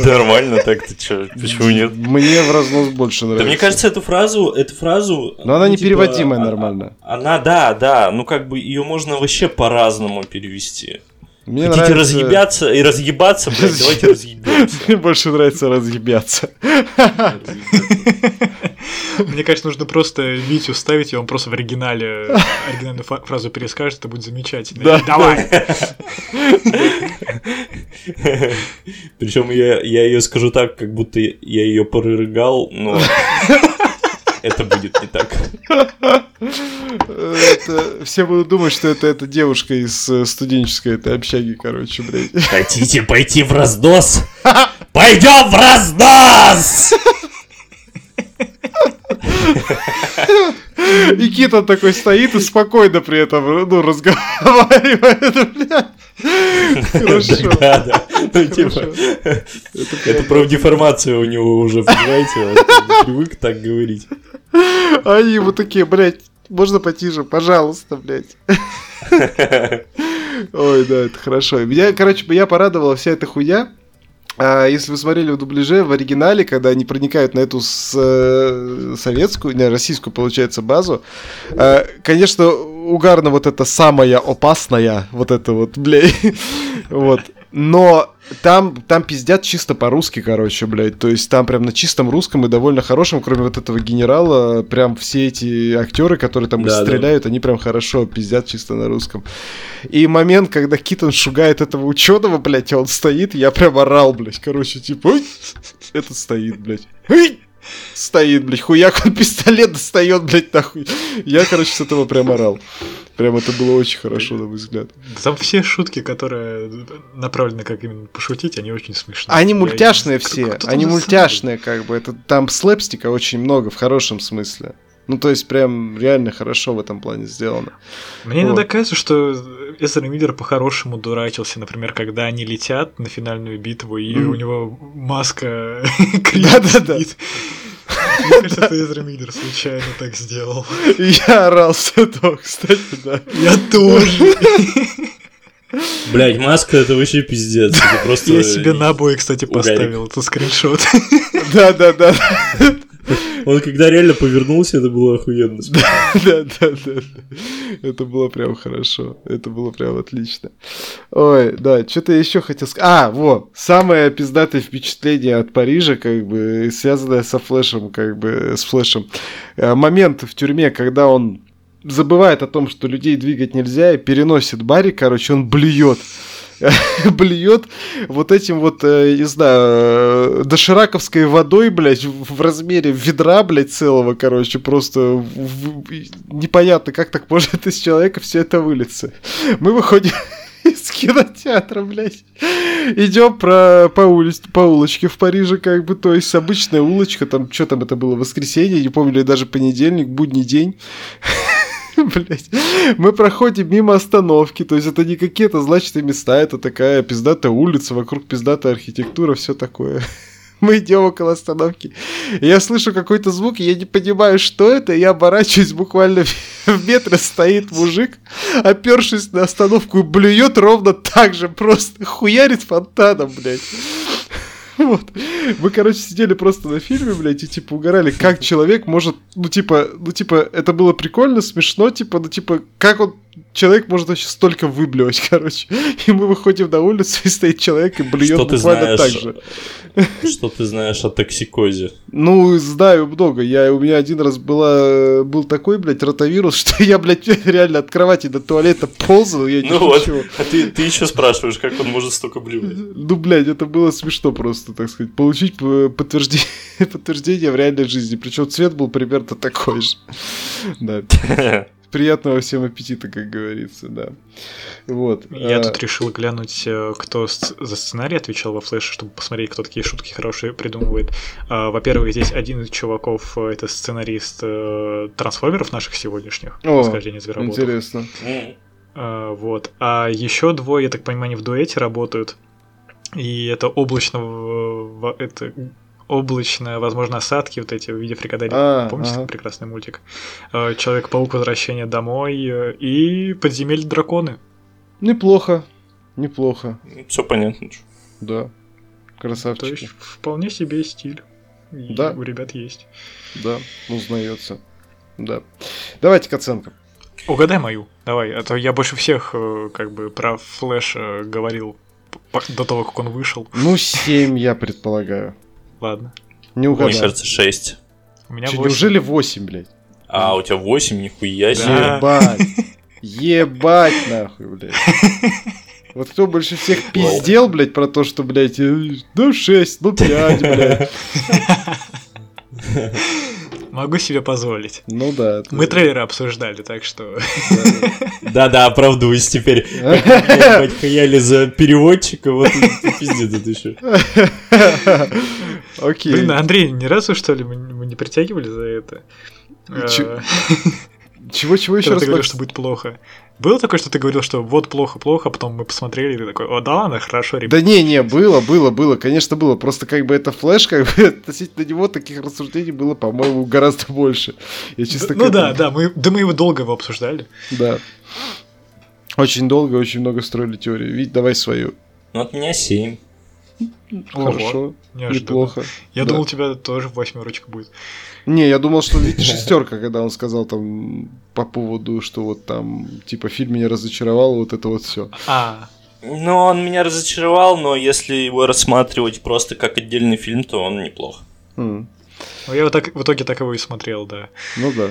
Нормально так, ты чё, почему нет? Мне в разнос больше нравится. Да мне кажется, эту фразу, эту фразу... Но она ну, не типа, а- нормально. Она, да, да, ну как бы ее можно вообще по-разному перевести. Мне Хотите нравится- разъебаться и разъебаться, блядь, давайте разъебемся. Мне [laughs] больше нравится разъебяться. [laughs] Мне кажется, нужно просто Витю ставить, и он просто в оригинале оригинальную фразу перескажет, это будет замечательно. Да. Давай! Причем я, я ее скажу так, как будто я ее порыгал, но [laughs] это будет не так. Это- Все будут думать, что это эта девушка из э, студенческой этой общаги, короче, блядь. Хотите пойти в разнос? Пойдем в разнос! И Кита такой стоит и спокойно при этом, ну, разговаривает, блядь. Хорошо. Да, да. Ну, типа, это профдеформация у него уже, понимаете? Он привык так говорить. А Они ему такие, блядь, можно потише, пожалуйста, блядь. [laughs] Ой, да, это хорошо. Меня, короче, меня порадовала вся эта хуйня. А, если вы смотрели в дубляже, в оригинале, когда они проникают на эту с- э, советскую, не, российскую, получается, базу, э, конечно, угарно вот это самая опасная, вот это вот, блядь, [laughs] вот. Но там, там пиздят чисто по-русски, короче, блядь. То есть там прям на чистом русском и довольно хорошем, кроме вот этого генерала, прям все эти актеры, которые там Да, да. стреляют, они прям хорошо пиздят чисто на русском. И момент, когда Китон шугает этого ученого, блядь, и он стоит, я прям орал, блядь. Короче, типа, «Ой!» этот стоит, блядь. «Ой!» Стоит, блядь, хуяк, он пистолет достает, блядь, нахуй. Я, короче, с этого прям орал. Прям это было очень хорошо, на мой взгляд. Там все шутки, которые направлены как именно пошутить, они очень смешные. Они мультяшные все, они мультяшные, как бы. Это там слэпстика очень много в хорошем смысле. Ну, то есть, прям реально хорошо в этом плане сделано. Мне иногда Вот. кажется, что Эзра Миллер по-хорошему дурачился, например, когда они летят на финальную битву, и Мгм. у него маска [laughs] Да-да-да. кричит. Мне кажется, это Эзра Миллер случайно так сделал. Я орал с этого, кстати, да. Я тоже. Блять, маска это вообще пиздец. Это просто... Я себе на обои, кстати. Ну, поставил этот скриншот. Да-да-да. [laughs] Он когда реально повернулся, это было охуенно. [laughs] Да, да, да. Это было прям хорошо. Это было прям отлично. Ой, да, что-то еще хотел сказать. А, вот, самое пиздатое впечатление от Парижа, как бы, связанное со флешем, как бы, с флешем. Э, Момент в тюрьме, когда он забывает о том, что людей двигать нельзя, и переносит Барри, короче, он блюет. [laughs] блюет вот этим вот, э, не знаю, э, дошираковской водой, блядь, в размере ведра, блядь, целого, короче, просто непонятно, как так может из человека все это вылиться. Мы выходим [laughs] из кинотеатра, блядь. Идем про, по, улице, по улочке в Париже, как бы, то есть обычная улочка, там, что там это было, воскресенье, не помню, или даже понедельник, будний день. [laughs] [laughs] Блять. Мы проходим мимо остановки, то есть это не какие-то злачные места, это такая пиздатая улица, вокруг пиздатая архитектура, все такое. [laughs] Мы идем около остановки. Я слышу какой-то звук, я не понимаю, что это. Я оборачиваюсь, буквально [laughs] в метре стоит мужик, опершись на остановку и блюет ровно так же, просто хуярит фонтаном, блядь. [laughs] Вот. Мы, короче, сидели просто на фильме, блядь, и типа угорали, как человек может, ну типа, ну типа, это было прикольно, смешно, типа, ну типа, как он, человек может вообще столько выблевать, [laughs] короче. И мы выходим на улицу, и стоит человек и блюет Что ты буквально знаешь? так же. Что ты знаешь о токсикозе? Ну, знаю много. Я, у меня один раз была, был такой, блядь, ротавирус, [laughs] что я, блядь, реально от кровати до туалета ползал, я Ну вот, а ты, ты еще спрашиваешь, как он может столько блювать? Ну, блядь, это было смешно просто, так сказать. Получить подтверждение, [laughs] подтверждение в реальной жизни. Причем цвет был примерно такой же. Да. Приятного всем аппетита, как говорится, да. Вот. Я А, тут решил глянуть, э, кто за сценарий отвечал во флеше, чтобы посмотреть, кто такие шутки хорошие придумывает. А, Во-первых, здесь один из чуваков э, это сценарист э, трансформеров наших сегодняшних. О, «Восхождение звероботов». Интересно. А, Вот. А еще двое, я так понимаю, они в дуэте работают. И это облачно... Это облачно, возможно, осадки вот эти в виде фрикаделек. А, Помните ага. этот прекрасный мультик? А, Человек-паук Возвращение домой э, и Подземелье драконы. Неплохо. Неплохо. Все понятно. Да. То есть Красавчики. вполне себе стиль. И Да. у ребят есть. Да, узнается. Да. Давайте к оценкам. Угадай мою. Давай, а то я больше всех э, как бы про Флэш э, говорил до того, как он вышел. Ну, 7, я предполагаю. Ладно. Не Мне угадал. кажется, 6. У меня Чё, восемь. неужели 8, блядь? А, у тебя 8, нихуя себе. Да. Ебать. [laughs] Ебать нахуй, блядь. Вот кто больше всех пиздел, блядь, про то, что, блядь, э, ну 6, ну 5, [laughs] блядь. Могу себе позволить. Ну да. это- Мы трейлеры обсуждали, так что... Да-да, оправдываюсь теперь. [laughs] Хаяли за переводчика, вот пиздец это еще. Окей. Блин, Андрей, ни разу, что ли, мы мы не притягивали за это? Чё- Э, [laughs] Чего-чего еще раз? ты говорил, что будет плохо. Было такое, что ты говорил, что вот плохо-плохо, а потом мы посмотрели, и ты такой, о, да ладно, хорошо, ребят. Да не, не, было, было, было, конечно, было. Просто как бы это флеш, как бы [laughs] относительно него таких рассуждений было, по-моему, гораздо больше. Я чисто Ну да, да, мы, да мы его долго его обсуждали. Да. Очень долго, очень много строили теории. Вить, давай свою. Ну, от меня 7. Хорошо, неожиданно. неплохо. Я Да. думал, у тебя тоже восьмерочка будет. Не, я думал, что шестерка, когда он сказал там по поводу, что вот там, типа, фильм меня разочаровал, вот это вот все. А, Ну, он меня разочаровал, но если его рассматривать просто как отдельный фильм, то он неплох. ну я вот так, в итоге так его и смотрел, да. Ну да.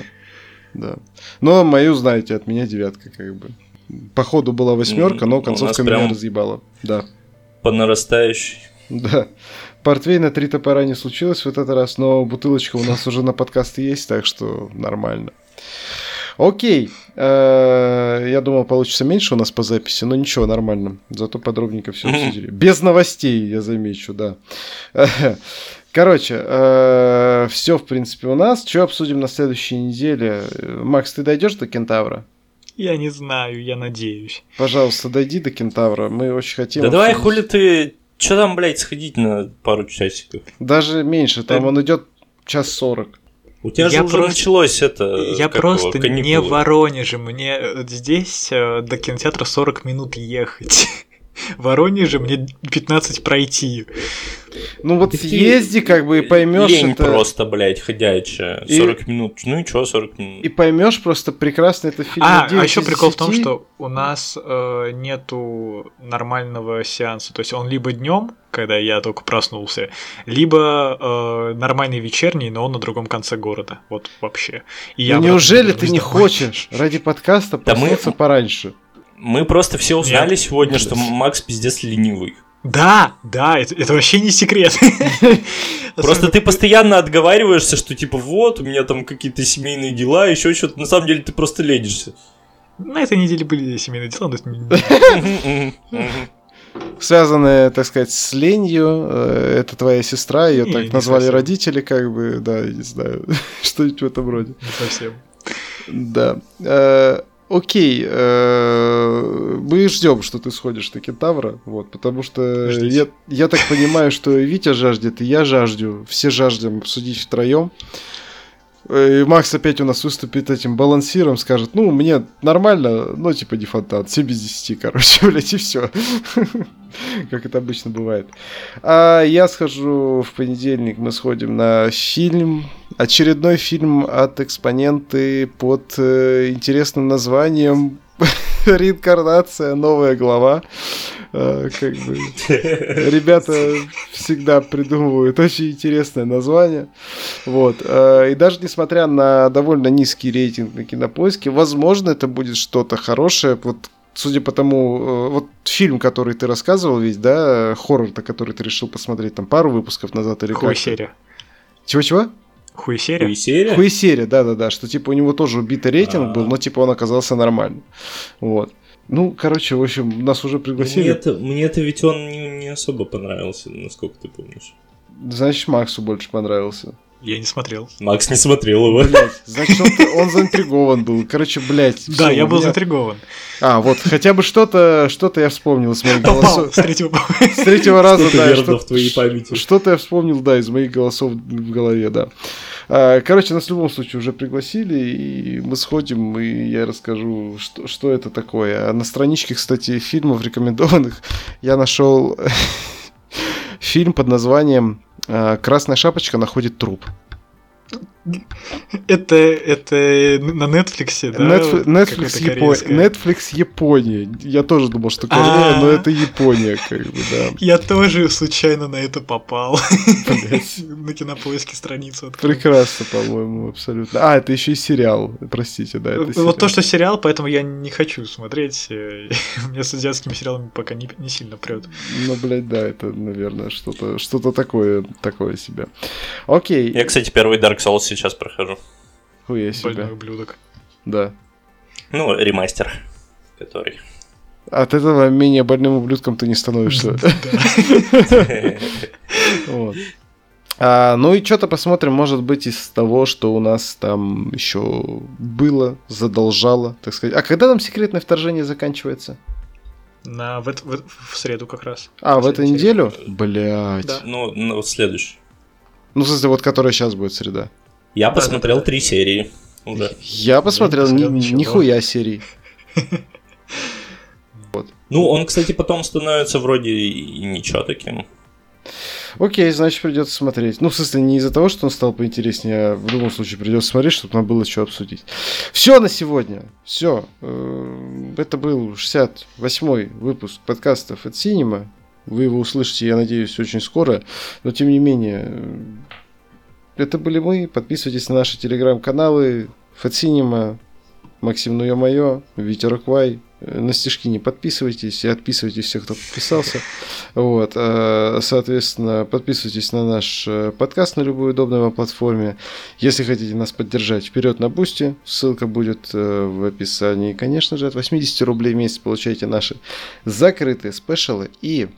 Да. Но мою, знаете, от меня девятка, как бы. По ходу была восьмерка, но концовка меня прям- разъебала. Да. По нарастающей. Да. Портвейна три топора не случилось в этот раз, но бутылочка у нас уже на подкасты есть, так что нормально. Окей. Э, Я думал, получится меньше у нас по записи, но ничего, нормально. Зато подробненько все обсудили. Без новостей, я замечу, да. [laughs] Короче, все, в принципе, у нас. Что обсудим на следующей неделе? Э, Макс, ты дойдешь до Кентавра? Я не знаю, я надеюсь. Пожалуйста, дойди до Кентавра. Мы очень хотим. Да давай, обсудить. хули ты... Че там, блядь, сходить на пару часиков? Даже меньше, там Да. он идет час сорок. У тебя же Я уже просто- началось это... я просто его, не в Воронеже, мне э, здесь э, до кинотеатра 40 минут ехать. [laughs] Воронеже мне 15 пройти. Ну вот съезди, как бы, и поймешь Лень это. просто, блядь, ходячая. И- 40 минут. Ну и чё, 40 минут? И поймешь просто прекрасно это фильм. А, а 9 еще прикол в том, 10. что у нас э, нету нормального сеанса. То есть он либо днем, когда я только проснулся, либо э, нормальный вечерний, но он на другом конце города. Вот вообще. И Ну, обратно неужели ты не домой. хочешь ради подкаста Да мы- проснуться пораньше? Мы просто все узнали Нет. сегодня, что Макс пиздец ленивый. Да, да, это, это вообще не секрет. [laughs] Просто ты постоянно отговариваешься, что типа вот, у меня там какие-то семейные дела, еще что-то. На самом деле ты просто ленишься. На этой неделе были семейные дела, но. Связанная, так сказать, с ленью. э, Это твоя сестра, ее так не назвали совсем. родители, как бы, да, я не знаю, [laughs] что-нибудь в этом роде. не совсем. Да. Э, Окей, э, мы ждем, что ты сходишь на кентавра, вот, потому что Ждите. я, я так понимаю, что Витя жаждет, и я жаждю, все жаждем обсудить втроем. И Макс опять у нас выступит этим балансиром, скажет, ну, мне нормально, но типа не фонтан, 7 без 10, короче, [laughs] блядь, и все. [laughs] Как это обычно бывает. А я схожу в понедельник, мы сходим на фильм, очередной фильм от экспоненты под э, интересным названием [laughs] Реинкарнация, новая глава. Э, как бы ребята всегда придумывают очень интересное название. Вот. Э, И даже несмотря на довольно низкий рейтинг на кинопоиске, возможно, это будет что-то хорошее. Вот судя по тому, э, вот фильм, который ты рассказывал весь, да, хоррор-то, который ты решил посмотреть там пару выпусков назад или Какая как? серия? Чего-чего? Хуесерия? Хуесерия? Хуесерия, да-да-да, что типа у него тоже убитый рейтинг был, А. но типа он оказался нормальным. Вот. Ну, короче, в общем, нас уже пригласили. Мне-то, мне-то ведь он не, не особо понравился, насколько ты помнишь. Значит, Максу больше понравился. Я не смотрел. Макс не смотрел его. Блять, значит, он, он заинтригован был. Короче, блять. Да, я был заинтригован. А, вот, хотя бы что-то, что-то я вспомнил с моих голосов. с третьего С третьего раза, Что-то да. верно что- в твоей памяти. Что-то я вспомнил, да, из моих голосов в голове, да. А, Короче, нас в любом случае уже пригласили, и мы сходим, и я расскажу, что, что это такое. А на страничке, кстати, фильмов рекомендованных я нашел [laughs] фильм под названием «Красная шапочка находит труп». Это, это на Netflix, да? Netflix, Netflix, Япо-. Netflix Япония. Я тоже думал, что Корея, А. но это Япония, как бы, да. Я тоже случайно на это попал. [laughs] На кинопоиске страницу открыл. Прекрасно, по-моему, абсолютно. А, это еще и сериал. Простите, да, это сериал. Вот то, что сериал, поэтому я не хочу смотреть. э, [laughs] Мне с азиатскими сериалами пока не, не сильно прет. Ну, блядь, да, это, наверное, что-то что такое, такое себе. Окей, Я, кстати, первый Dark Souls сейчас прохожу. хуя себе. Больной ублюдок. Да. Ну, ремастер. Который. От этого менее больным ублюдком ты не становишься. [laughs] А, ну и что-то посмотрим, может быть, из того, что у нас там еще было, задолжало, так сказать. А когда там секретное вторжение заканчивается? На, в, в в среду как раз. А, в эту Последняя неделю? Блять. Да. Ну, ну, вот следующий. Ну, в смысле, вот которая сейчас будет среда. Я Да, посмотрел да, да. три серии уже. Я посмотрел, ни- нихуя серий. [laughs] Ну, он, кстати, потом становится вроде и ничего таким. Окей, значит, придется смотреть. Ну, в смысле, не из-за того, что он стал поинтереснее, а в любом случае придется смотреть, чтобы нам было что обсудить. Все на сегодня. Все. Это был 68-й выпуск подкастов от Cinema. Вы его услышите, я надеюсь, очень скоро. Но, тем не менее, это были мы. Подписывайтесь на наши телеграм-каналы. Fat Cinema, Максим Ну Мое, Витя Роквай. Э, На стишки не подписывайтесь и отписывайтесь всех, кто подписался. Вот, э, соответственно, подписывайтесь на наш э, подкаст на любой удобной вам платформе. Если хотите нас поддержать, вперед на Бусти. Ссылка будет в описании. И, конечно же, от 80 рублей в месяц получаете наши закрытые special ы и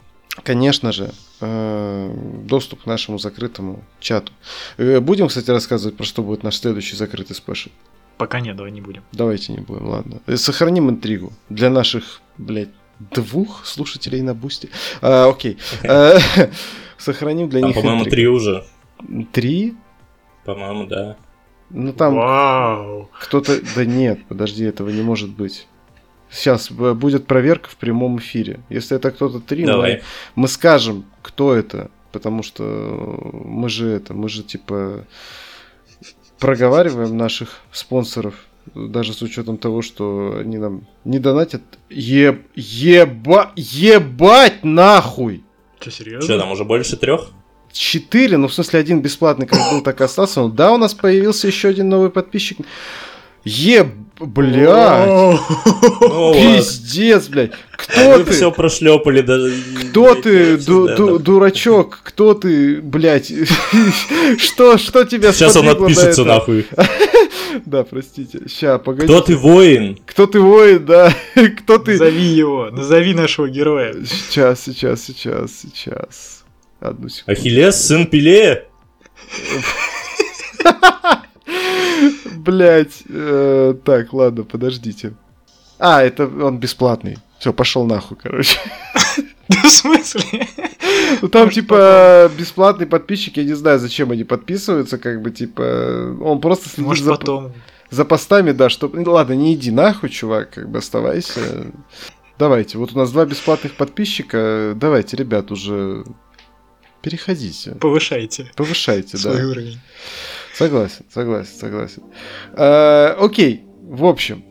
Конечно же, э, доступ к нашему закрытому чату. Э, Будем, кстати, рассказывать, про что будет наш следующий закрытый спешл. Пока нет, давай не будем. Давайте не будем, ладно. Э, Сохраним интригу для наших, блядь, двух слушателей на бусте. А, окей. [laughs] Сохраним для них по-моему, три уже. Три? По-моему, да. Ну там Вау! кто-то... Да нет, подожди, этого не может быть. Сейчас э, будет проверка в прямом эфире. Если это кто-то три, мы, мы скажем, кто это. Потому что мы же это, мы же типа проговариваем наших спонсоров, даже с учетом того, что они нам не донатят. Еб... Еба... Ебать нахуй! Что, серьезно? Что там, уже больше трех? Четыре, ну в смысле один бесплатный как был, так и остался. Ну, да, у нас появился еще один новый подписчик. Еб... Блядь! Пиздец, блядь. Кто Вы ты? все прошлепали даже. Кто ты, дурачок? Кто ты, блядь? [laughs] Что, что тебя Сейчас он отпишется нахуй. [laughs] Да, простите. Ща, погоди. Кто ты воин? Кто ты воин, да? [laughs] Кто ты? Назови его, назови нашего героя. Сейчас, сейчас, сейчас, сейчас. Одну секунду. Ахиллес, сын Пелея? Блять. Так, ладно, подождите. А, это он бесплатный. Все, пошел нахуй, короче. [laughs] Да в смысле? Ну там, типа, бесплатный подписчик, я не знаю, зачем они подписываются, как бы, типа, он просто следит Может за, потом. за постами, да, чтобы... Ну, ладно, не иди нахуй, чувак, как бы оставайся. Давайте, вот у нас два бесплатных подписчика, давайте, ребят, уже переходите, Повышайте повышайте, свой да. уровень. Согласен, согласен, согласен. А, окей, в общем,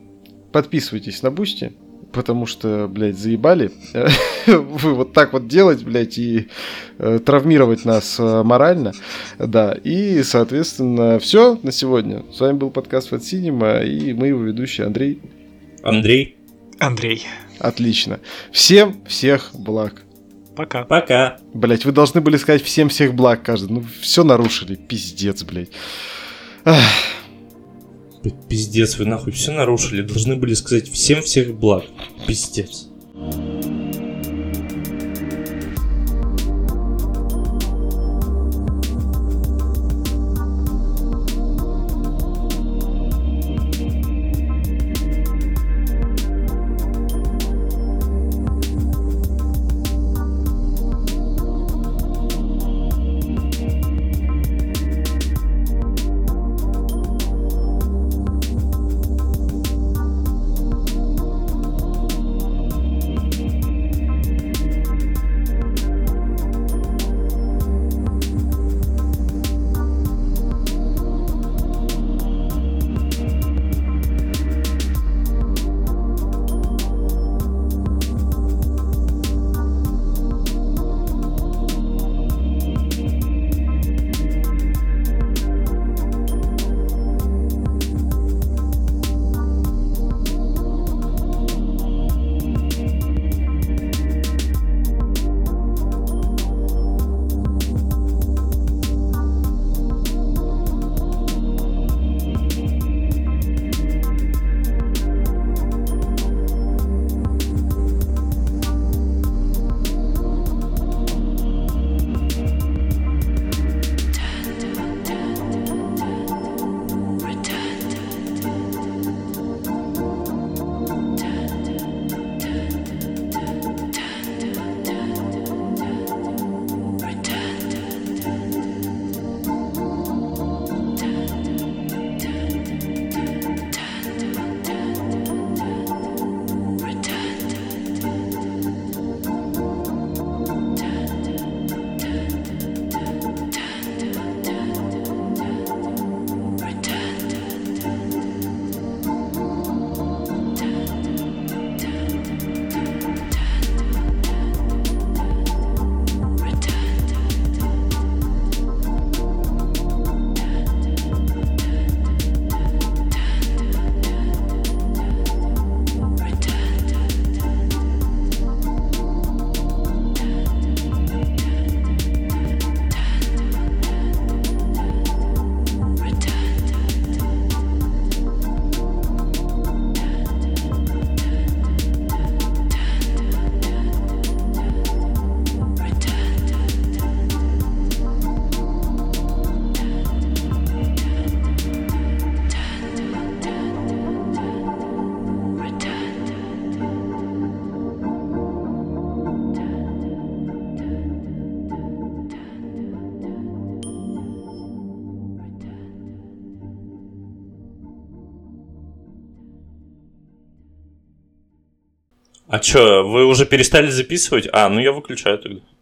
подписывайтесь на Boosty, потому что, блядь, заебали. [laughs] Вы вот так вот делать, блядь, и э, травмировать нас э, морально. Да, и, соответственно, все на сегодня. С вами был подкаст Fat Cinema, и мы его ведущие Андрей. Андрей. Андрей. Отлично. Всем всех благ. Пока. Пока. Блять, вы должны были сказать всем всех благ каждый. Ну, все нарушили, пиздец, блять. Ах. Пиздец, вы нахуй все нарушили. Должны были сказать всем всех благ. Пиздец. Чё, вы уже перестали записывать? А, ну я выключаю тогда.